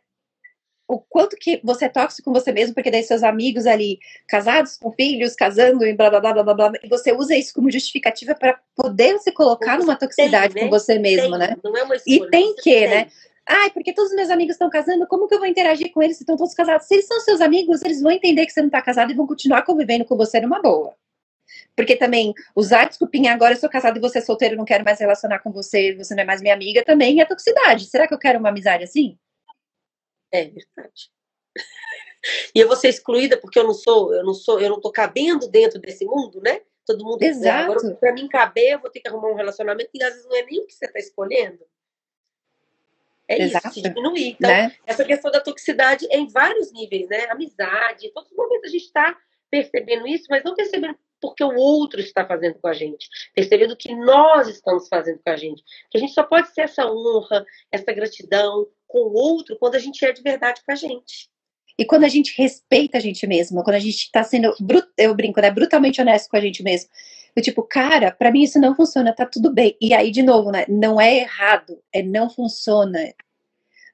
O quanto que você é tóxico com você mesmo, porque daí seus amigos ali, casados com filhos, casando e blá blá blá blá blá, blá e você usa isso como justificativa para poder se colocar numa toxicidade tem, né? com você mesmo, tem, né? Não é uma escolha, e tem que, tem. né? Ai, porque todos os meus amigos estão casando, como que eu vou interagir com eles se estão todos casados? Se eles são seus amigos, eles vão entender que você não está casado e vão continuar convivendo com você numa boa. Porque também usar desculpinha agora eu sou casado e você é solteiro, não quero mais relacionar com você, você não é mais minha amiga, também é toxicidade. Será que eu quero uma amizade assim? É verdade. E eu vou ser excluída porque eu não sou, eu não sou, eu não tô cabendo dentro desse mundo, né? Todo mundo Exato. Agora, para mim caber, eu vou ter que arrumar um relacionamento e às vezes não é nem o que você está escolhendo. É Exato. isso, diminuir. Então, né? essa questão da toxicidade é em vários níveis, né? Amizade, em todos os momentos a gente está percebendo isso, mas não percebendo porque o outro está fazendo com a gente, percebendo o que nós estamos fazendo com a gente. Que a gente só pode ser essa honra, essa gratidão com o outro quando a gente é de verdade com a gente. E quando a gente respeita a gente mesmo, quando a gente está sendo, eu brinco, né, brutalmente honesto com a gente mesmo. Eu, tipo, cara, para mim isso não funciona, tá tudo bem. E aí, de novo, né, não é errado, é não funciona.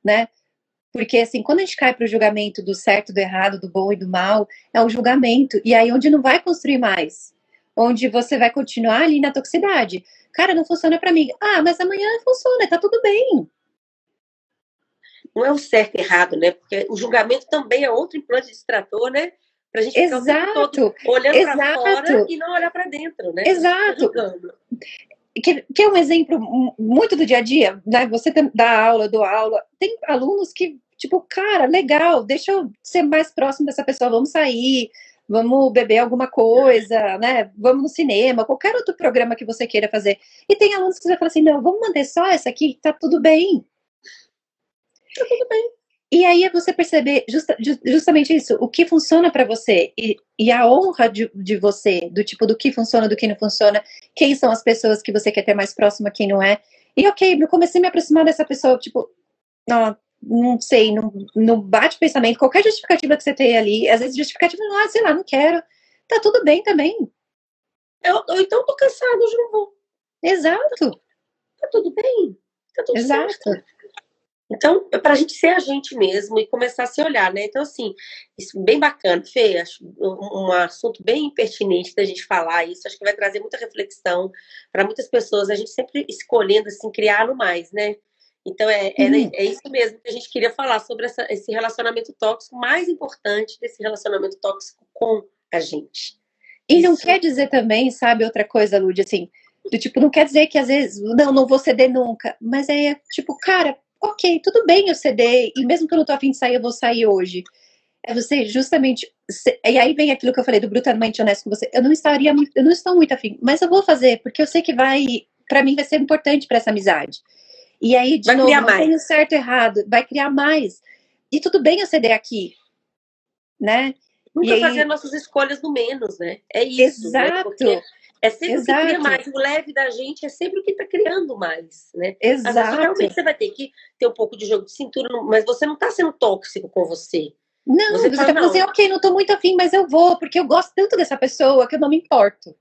né? Porque, assim, quando a gente cai para o julgamento do certo, do errado, do bom e do mal, é um julgamento. E aí, onde não vai construir mais. Onde você vai continuar ali na toxicidade. Cara, não funciona para mim. Ah, mas amanhã funciona, tá tudo bem. Não é o certo e errado, né? Porque o julgamento também é outro implante distrator, né? Pra gente ficar Exato. todo olhando para fora e não olhar para dentro, né? Exato. Que, que, é um exemplo muito do dia a dia, né? Você dá aula, dou aula. Tem alunos que Tipo, cara, legal, deixa eu ser mais próximo dessa pessoa, vamos sair, vamos beber alguma coisa, né? Vamos no cinema, qualquer outro programa que você queira fazer. E tem alunos que você fala assim, não, vamos manter só essa aqui, tá tudo bem. Tá tudo bem. E aí é você perceber justa, justamente isso, o que funciona para você e, e, a honra de, de, você, do tipo do que funciona, do que não funciona, quem são as pessoas que você quer ter mais próxima, quem não é. E ok, eu comecei a me aproximar dessa pessoa, tipo, não, não sei, não, não bate pensamento, qualquer justificativa que você tem ali, às vezes justificativa, ah, sei lá, não quero, tá tudo bem também. Eu, eu então tô cansado, hoje não vou. Exato. Tá tudo bem, tá tudo Exato. certo. Então, é pra gente ser a gente mesmo e começar a se olhar, né? Então, assim, isso bem bacana, Fê, acho um assunto bem pertinente da gente falar isso, acho que vai trazer muita reflexão para muitas pessoas, a gente sempre escolhendo, assim, criar no mais, né? Então, é, é, uhum. é, isso mesmo que a gente queria falar sobre essa, esse relacionamento tóxico, mais importante desse relacionamento tóxico com a gente. E isso. não quer dizer também, sabe, outra coisa, Lud, assim, do tipo, não quer dizer que às vezes, não, não vou ceder nunca, mas é tipo, cara, ok, tudo bem eu ceder, e mesmo que eu não tô afim de sair, eu vou sair hoje. É você justamente, e aí vem aquilo que eu falei do brutalmente honesto com você, eu não estaria, eu não estou muito afim, mas eu vou fazer, porque eu sei que vai, para mim vai ser importante para essa amizade. E aí, de vai novo, não tem o certo e errado, vai criar mais. E tudo bem eu ceder aqui, né? Nunca aí... fazer nossas escolhas no menos, né? É isso. Né? Exato. Né? É sempre Exato. o que cria mais. O leve da gente é sempre o que está criando mais, né? Exato. Vezes, realmente você vai ter que ter um pouco de jogo de cintura, mas você não está sendo tóxico com você. Não, você, está falando assim, ok, não estou muito afim, mas eu vou, porque eu gosto tanto dessa pessoa que eu não me importo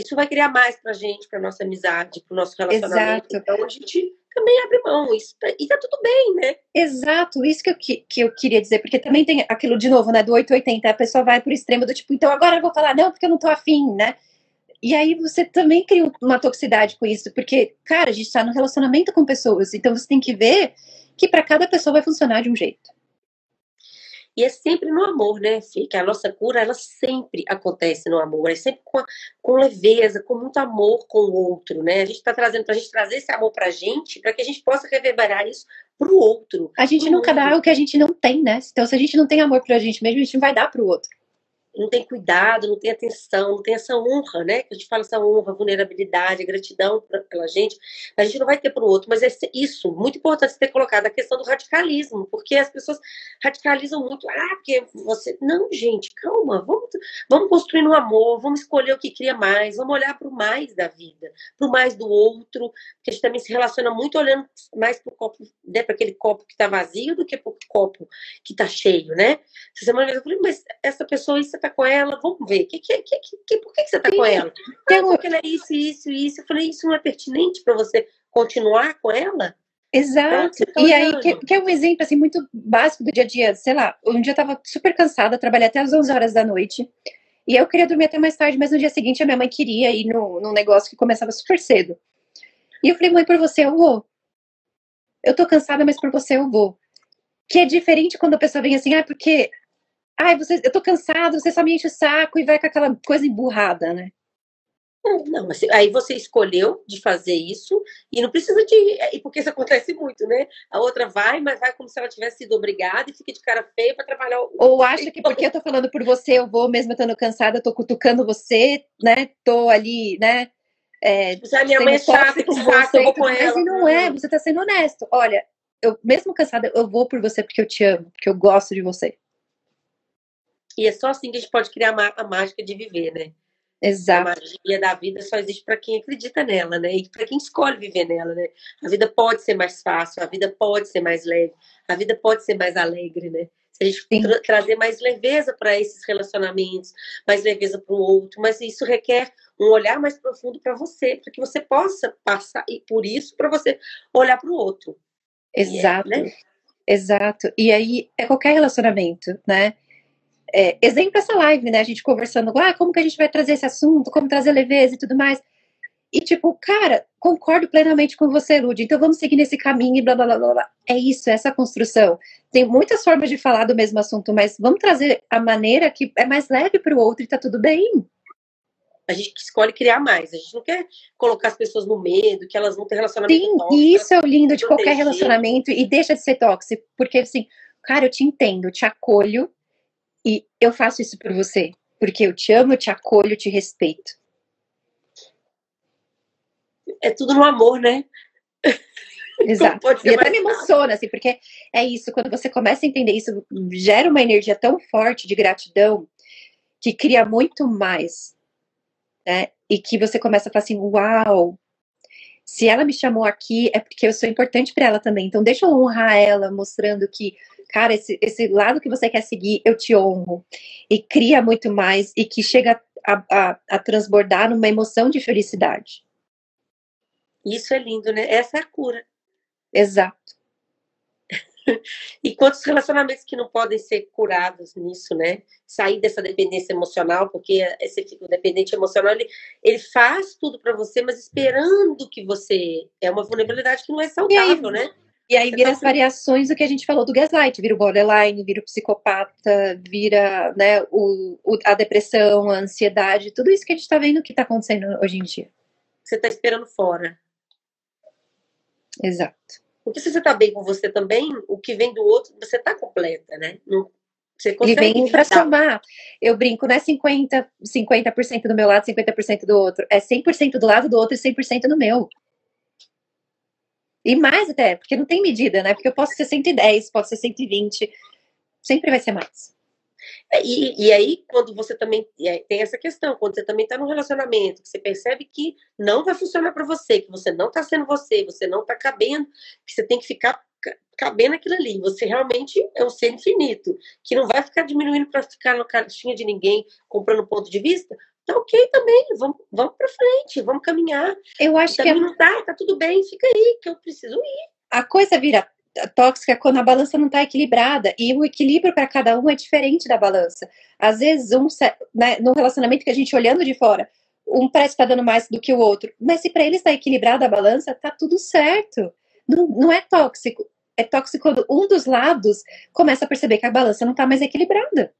isso vai criar mais pra gente, pra nossa amizade, pro nosso relacionamento. Exato. Então a gente também abre mão. Isso tá, e tá tudo bem, né? Exato, isso que eu, que, que eu queria dizer, porque também tem aquilo de novo, né? Do 880, a pessoa vai pro extremo do tipo, então agora eu vou falar, não, porque eu não tô afim, né? E aí você também cria uma toxicidade com isso, porque, cara, a gente tá no relacionamento com pessoas, então você tem que ver que para cada pessoa vai funcionar de um jeito. E é sempre no amor, né, Fê? Que a nossa cura, ela sempre acontece no amor. É sempre com, com leveza, com muito amor com o outro, né? A gente está trazendo para a gente trazer esse amor para a gente, para que a gente possa reverberar isso para o outro. A gente nunca dá o que a gente não tem, né? Então, se a gente não tem amor para a gente mesmo, a gente não vai dar para o outro não tem cuidado, não tem atenção, não tem essa honra, né? Que a gente fala essa honra, vulnerabilidade, gratidão pra, pela gente, a gente não vai ter para o outro, mas é isso, muito importante ter colocado a questão do radicalismo, porque as pessoas radicalizam muito, ah, porque você. Não, gente, calma, vamos, vamos construir no amor, vamos escolher o que cria mais, vamos olhar para o mais da vida, para o mais do outro, porque a gente também se relaciona muito olhando mais para o copo, né, para aquele copo que está vazio do que para o copo que está cheio, né? Essa semana eu falei, mas essa pessoa, isso tá com ela, vamos ver, que, que, que, que, por que, que você tá Sim. com ela? Ah, porque ela é isso, isso, isso. Eu falei, isso não é pertinente para você continuar com ela? Exato. Então, e aí, que, que, é um exemplo assim, muito básico do dia a dia. Sei lá, um dia eu tava super cansada, trabalhei até as 11 horas da noite. E eu queria dormir até mais tarde, mas no dia seguinte a minha mãe queria ir no, num negócio que começava super cedo. E eu falei, mãe, por você eu vou. Eu tô cansada, mas por você eu vou. Que é diferente quando a pessoa vem assim, ah, porque ai, você, eu tô cansado, você só me enche o saco e vai com aquela coisa emburrada, né? Não, mas aí você escolheu de fazer isso e não precisa de. E porque isso acontece muito, né? A outra vai, mas vai como se ela tivesse sido obrigada e fica de cara feia para trabalhar. Ou acha que porque eu tô falando por você, eu vou, mesmo estando cansada, tô cutucando você, né? Tô ali, né? É, tipo, a minha mãe é chata, com você, eu vou com ela. Mas não é, você tá sendo honesto. Olha, eu mesmo cansada, eu vou por você porque eu te amo, porque eu gosto de você. E é só assim que a gente pode criar a mágica de viver, né? Exato. A magia da vida só existe para quem acredita nela, né? E para quem escolhe viver nela, né? A vida pode ser mais fácil, a vida pode ser mais leve, a vida pode ser mais alegre, né? Se a gente tra trazer mais leveza para esses relacionamentos, mais leveza para o outro, mas isso requer um olhar mais profundo para você, para que você possa passar e por isso para você olhar para o outro. Exato. É, né? Exato. E aí é qualquer relacionamento, né? É, exemplo essa live, né? A gente conversando, ah, como que a gente vai trazer esse assunto, como trazer leveza e tudo mais. E tipo, cara, concordo plenamente com você, Lud, então vamos seguir nesse caminho e blá blá blá blá. É isso, é essa construção. Tem muitas formas de falar do mesmo assunto, mas vamos trazer a maneira que é mais leve para o outro e tá tudo bem. A gente escolhe criar mais. A gente não quer colocar as pessoas no medo, que elas vão ter relacionamento Sim, tóxico, e isso é o lindo de qualquer relacionamento e deixa de ser tóxico, porque assim, cara, eu te entendo, eu te acolho e eu faço isso por você, porque eu te amo, eu te acolho, eu te respeito. É tudo no amor, né? Exato. E até me emociona, assim, porque é isso, quando você começa a entender isso, gera uma energia tão forte de gratidão que cria muito mais né? E que você começa a falar assim, uau, se ela me chamou aqui é porque eu sou importante para ela também. Então deixa eu honrar ela, mostrando que, cara, esse, esse lado que você quer seguir, eu te honro. E cria muito mais e que chega a, a, a transbordar numa emoção de felicidade. Isso é lindo, né? Essa é a cura. Exato. e quantos relacionamentos que não podem ser curados nisso, né? Sair dessa dependência emocional, porque esse o dependente emocional ele, ele faz tudo para você, mas esperando que você é uma vulnerabilidade que não é saudável, aí, né? E aí vira as variações do que a gente falou do gaslight, vira o borderline, vira o psicopata, vira né, o, o a depressão, a ansiedade, tudo isso que a gente está vendo que está acontecendo hoje em dia. Você está esperando fora. Exato. Porque se você está bem com você também, o que vem do outro, você está completa, né? Não, você consegue e vem para somar. Eu brinco, não é 50%, 50 do meu lado, 50% do outro. É 100% do lado do outro e 100% no meu. E mais até, porque não tem medida, né? Porque eu posso ser 110, posso ser 120. Sempre vai ser mais. E, e aí, quando você também tem essa questão, quando você também está num relacionamento, que você percebe que não vai funcionar para você, que você não está sendo você, você não está cabendo, que você tem que ficar cabendo aquilo ali. Você realmente é um ser infinito, que não vai ficar diminuindo para ficar na caixinha de ninguém, comprando ponto de vista. Tá ok também, vamos, vamos para frente, vamos caminhar. Eu acho que. É... não tá, tá tudo bem, fica aí, que eu preciso ir. A coisa vira tóxica quando a balança não está equilibrada. E o equilíbrio para cada um é diferente da balança. Às vezes, um, né, no relacionamento que a gente olhando de fora, um parece estar tá dando mais do que o outro. Mas se para ele está equilibrada a balança, tá tudo certo. Não, não é tóxico. É tóxico quando um dos lados começa a perceber que a balança não está mais equilibrada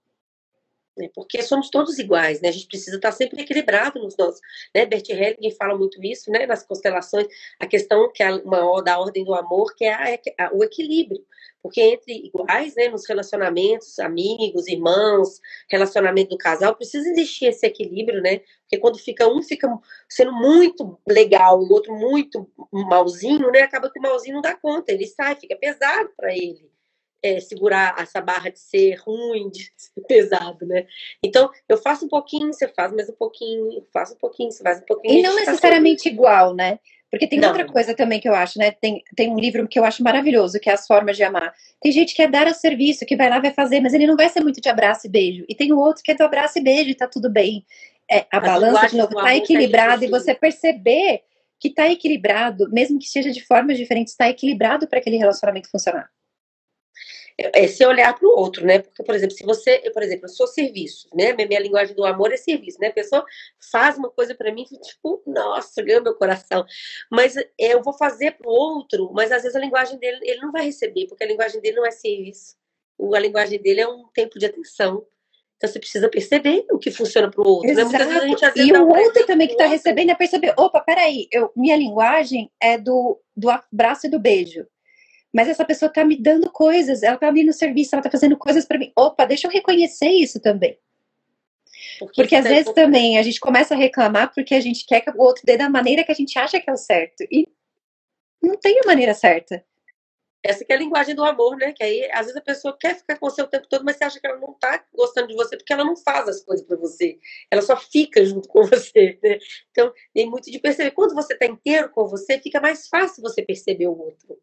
né? porque somos todos iguais, né? A gente precisa estar sempre equilibrado nos nossos, né? Bert Hellinger fala muito isso, né? Nas constelações, a questão que é uma da ordem do amor, que é a, a, o equilíbrio, porque entre iguais, né? Nos relacionamentos, amigos, irmãos, relacionamento do casal, precisa existir esse equilíbrio, né? Porque quando fica um fica sendo muito legal, o outro muito malzinho, né? Acaba que o malzinho não dá conta, ele sai, fica pesado para ele é, segurar essa barra de ser ruim, de ser pesado, né? Então, eu faço um pouquinho, você faz mais um pouquinho, faço um pouquinho, você faz um pouquinho. E não necessariamente igual, né? Porque tem não. outra coisa também que eu acho, né? Tem, tem um livro que eu acho maravilhoso, que é As Formas de Amar. Tem gente que quer dar a serviço, que vai lá, vai fazer, mas ele não vai ser muito de abraço e beijo. E tem o outro que é do abraço e beijo e tá tudo bem. É, a, a balança, de novo, tá equilibrada e você perceber que tá equilibrado, mesmo que seja de formas diferentes, tá equilibrado para aquele relacionamento funcionar esse olhar para o outro, né? Porque, por exemplo, se você, eu, por exemplo, eu sou serviço, né? Minha, minha linguagem do amor é serviço, né? A pessoa faz uma coisa para mim, tipo, nossa, ganhou meu coração. Mas é, eu vou fazer para o outro, mas às vezes a linguagem dele, ele não vai receber, porque a linguagem dele não é serviço. A linguagem dele é um tempo de atenção. Então você precisa perceber o que funciona para o outro. Né? Né? Gente, e o outro também que está recebendo é perceber, opa, peraí, eu, minha linguagem é do, do abraço e do beijo mas essa pessoa está me dando coisas, ela está ali no serviço, ela está fazendo coisas para mim. Opa, deixa eu reconhecer isso também. Porque, porque às vezes também a gente começa a reclamar porque a gente quer que o outro dê da maneira que a gente acha que é o certo. E não tem a maneira certa. Essa que é a linguagem do amor, né? Que aí, às vezes, a pessoa quer ficar com você o tempo todo, mas você acha que ela não tá gostando de você porque ela não faz as coisas para você. Ela só fica junto com você, né? Então, tem muito de perceber. Quando você tá inteiro com você, fica mais fácil você perceber o outro.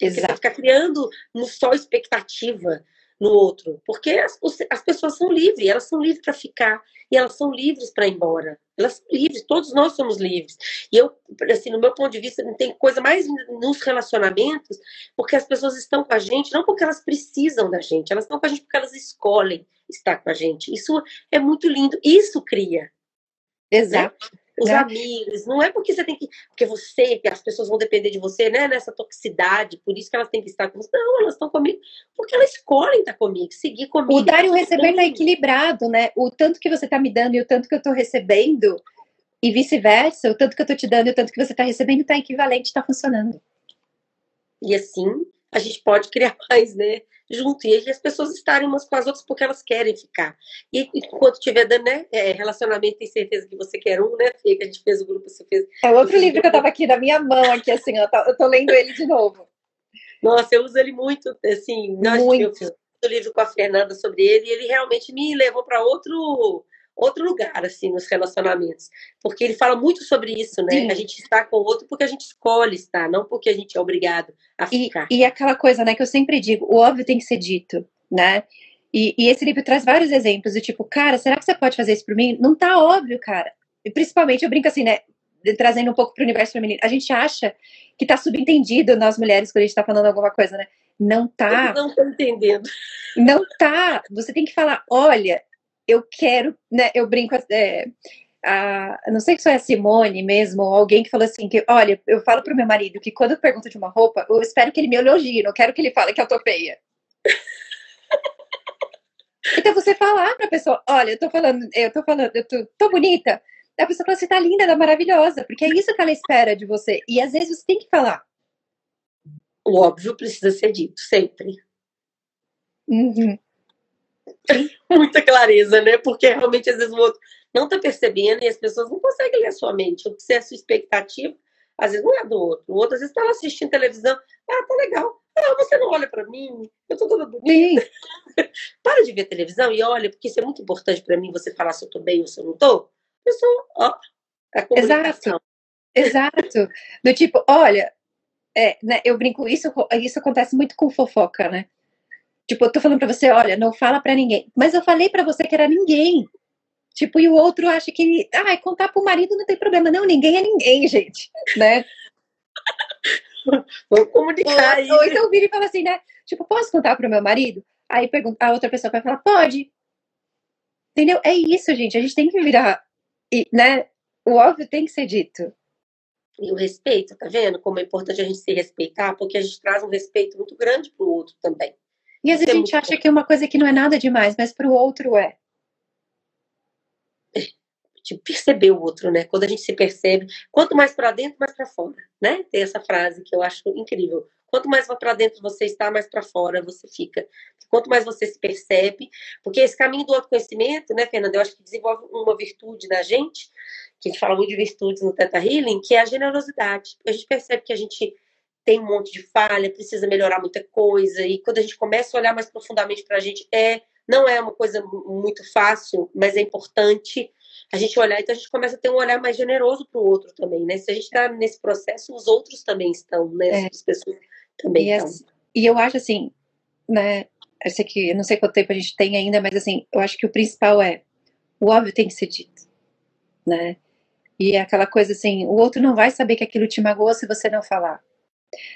Exato. Você fica criando no só expectativa. no outro, porque as, as pessoas são livres, elas são livres para ficar e elas são livres para ir embora. Elas são livres, todos nós somos livres. E eu, assim, no meu ponto de vista, não tem coisa mais nos relacionamentos, porque as pessoas estão com a gente não porque elas precisam da gente, elas estão com a gente porque elas escolhem estar com a gente. Isso é muito lindo. Isso cria. Né? Exato. Né? Os né? amigos. Não é porque você tem que. Porque você, que as pessoas vão depender de você, né? Nessa toxicidade, por isso que elas têm que estar com você. Não, elas estão comigo. Porque elas escolhem estar comigo, seguir comigo. O dar e o receber está equilibrado, né? O tanto que você está me dando e o tanto que eu estou recebendo, e vice-versa, o tanto que eu estou te dando e o tanto que você está recebendo está equivalente, está funcionando. E assim a gente pode criar mais, né? Junto e as pessoas estarem umas com as outras porque elas querem ficar. E enquanto tiver dando né, é, relacionamento, tem certeza que você quer um, né, Fê? Que a gente fez o grupo, você fez. É outro livro que eu tava aqui na minha mão, aqui, assim, ó, eu tô lendo ele de novo. Nossa, eu uso ele muito, assim, muito. eu fiz um livro com a Fernanda sobre ele e ele realmente me levou para outro outro lugar, assim, nos relacionamentos. Porque ele fala muito sobre isso, né? Sim. A gente está com o outro porque a gente escolhe estar, não porque a gente é obrigado a ficar. E, e aquela coisa, né, que eu sempre digo, o óbvio tem que ser dito, né? E, e, esse livro traz vários exemplos do tipo, cara, será que você pode fazer isso por mim? Não tá óbvio, cara. E principalmente, eu brinco assim, né? Trazendo um pouco pro universo feminino. A gente acha que tá subentendido nós mulheres quando a gente tá falando alguma coisa, né? Não tá. Eu não tô entendendo. Não tá. Você tem que falar, olha, eu quero, né, eu brinco, é, a, não sei se foi a Simone mesmo, ou alguém que falou assim, que, olha, eu falo pro meu marido que quando eu pergunto de uma roupa, eu espero que ele me elogie, não quero que ele fale que eu tô feia. então você falar pra pessoa, olha, eu tô falando, eu tô falando, eu tô, tô bonita, a pessoa fala, você tá linda, tá maravilhosa, porque é isso que ela espera de você, e às vezes você tem que falar. O óbvio precisa ser dito, sempre. Uhum. Muita clareza, né? Porque realmente às vezes o outro não está percebendo e as pessoas não conseguem ler a sua mente. O que é a sua expectativa, às vezes não é do outro. O outro às vezes está assistindo televisão. Ah, tá legal. Ah, você não olha para mim, eu tô toda bonita. Para de ver televisão e olha, porque isso é muito importante para mim, você falar se eu tô bem ou se eu não tô. Pessoa, ó, a comunicação. Exato. Exato. Do tipo, olha, é, né, eu brinco, isso, isso acontece muito com fofoca, né? Tipo, eu tô falando pra você, olha, não fala pra ninguém. Mas eu falei pra você que era ninguém. Tipo, e o outro acha que, ah, contar pro marido não tem problema. Não, ninguém é ninguém, gente, né? Vamos comunicar ou, ou então vira e fala assim, né? Tipo, posso contar pro meu marido? Aí pergunta, a outra pessoa vai falar, pode. Entendeu? É isso, gente. A gente tem que virar, né? O óbvio tem que ser dito. E o respeito, tá vendo? Como é importante a gente se respeitar, porque a gente traz um respeito muito grande pro outro também. E às vezes a gente acha que é uma coisa que não é nada demais, mas para o outro é. Tipo, perceber o outro, né? Quando a gente se percebe, quanto mais para dentro, mais para fora, né? Tem essa frase que eu acho incrível. Quanto mais para dentro você está, mais para fora você fica. Quanto mais você se percebe, porque esse caminho do autoconhecimento, né, Fernanda, eu acho que desenvolve uma virtude na gente, que a gente fala muito de virtudes no Teta Healing, que é a generosidade. A gente percebe que a gente tem um monte de falha, precisa melhorar muita coisa, e quando a gente começa a olhar mais profundamente para a gente, é, não é uma coisa muito fácil, mas é importante a gente olhar, então a gente começa a ter um olhar mais generoso para o outro também, né? Se a gente está nesse processo, os outros também estão, né? É. As pessoas também e estão. E eu acho assim, né? Eu sei que eu não sei quanto tempo a gente tem ainda, mas assim, eu acho que o principal é o óbvio tem que ser dito, né? E é aquela coisa assim, o outro não vai saber que aquilo te magoou se você não falar.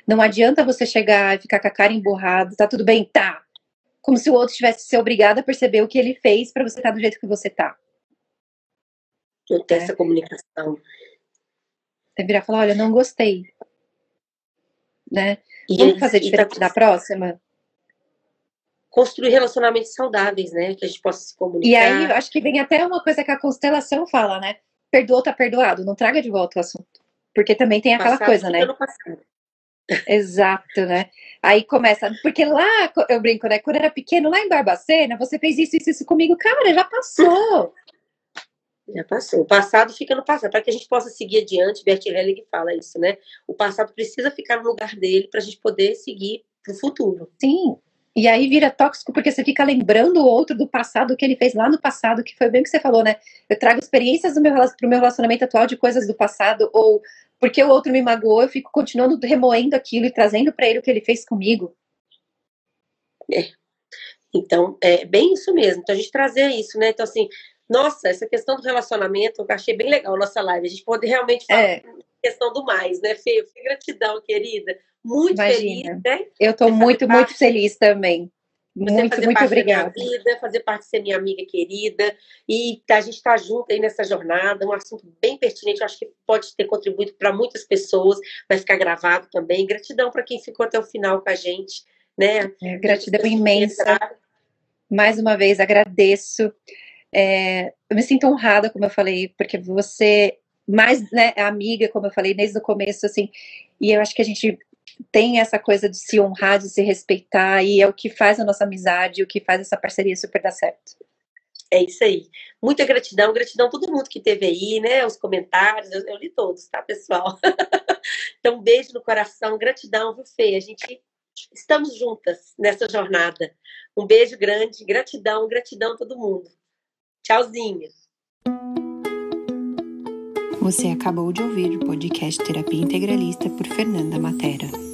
Não adianta você chegar e ficar com a cara emburrada, tá tudo bem, tá. Como se o outro tivesse ser obrigado a perceber o que ele fez para você estar tá do jeito que você tá. Não ter é. essa comunicação. Você virar e falar, olha, não gostei. Né? E Vamos fazer tá diferente tá... da próxima? Construir relacionamentos saudáveis, né? Que a gente possa se comunicar. E aí, eu acho que vem até uma coisa que a constelação fala, né? Perdoou, tá perdoado. Não traga de volta o assunto. Porque também tem aquela passado, coisa, né? Exato, né? Aí começa, porque lá, eu brinco, né? Quando era pequeno, lá em Barbacena, você fez isso, isso, isso comigo. Cara, já passou. Já passou. O passado fica no passado, para que a gente possa seguir adiante. Bert Helling fala isso, né? O passado precisa ficar no lugar dele para a gente poder seguir para o futuro. Sim. E aí vira tóxico porque você fica lembrando o outro do passado, o que ele fez lá no passado, que foi bem o que você falou, né? Eu trago experiências do meu, pro meu relacionamento atual de coisas do passado, ou porque o outro me magoou, eu fico continuando remoendo aquilo e trazendo para ele o que ele fez comigo. É. Então, é bem isso mesmo. Então, a gente trazer isso, né? Então, assim, nossa, essa questão do relacionamento, eu achei bem legal a nossa live. A gente pode realmente falar é. questão do mais, né, Fê? Gratidão, querida. Muito Imagina. feliz, né? Eu estou muito, muito feliz também. Você muito, fazer muito parte obrigada. da minha vida, fazer parte de ser minha amiga querida e a gente está junto aí nessa jornada, um assunto bem pertinente, eu acho que pode ter contribuído para muitas pessoas, vai ficar gravado também. Gratidão para quem ficou até o final com a gente, né? É, gratidão imensa. Mais uma vez agradeço. É, eu me sinto honrada, como eu falei, porque você mais né, amiga, como eu falei desde o começo, assim, e eu acho que a gente tem essa coisa de se honrar, de se respeitar, e é o que faz a nossa amizade, o que faz essa parceria super dar certo. É isso aí. Muita gratidão, gratidão a todo mundo que teve aí, né? Os comentários, eu, eu li todos, tá, pessoal? então, um beijo no coração, gratidão, viu, Fê? A gente estamos juntas nessa jornada. Um beijo grande, gratidão, gratidão a todo mundo. Tchauzinho. Você acabou de ouvir o podcast Terapia Integralista por Fernanda Matera.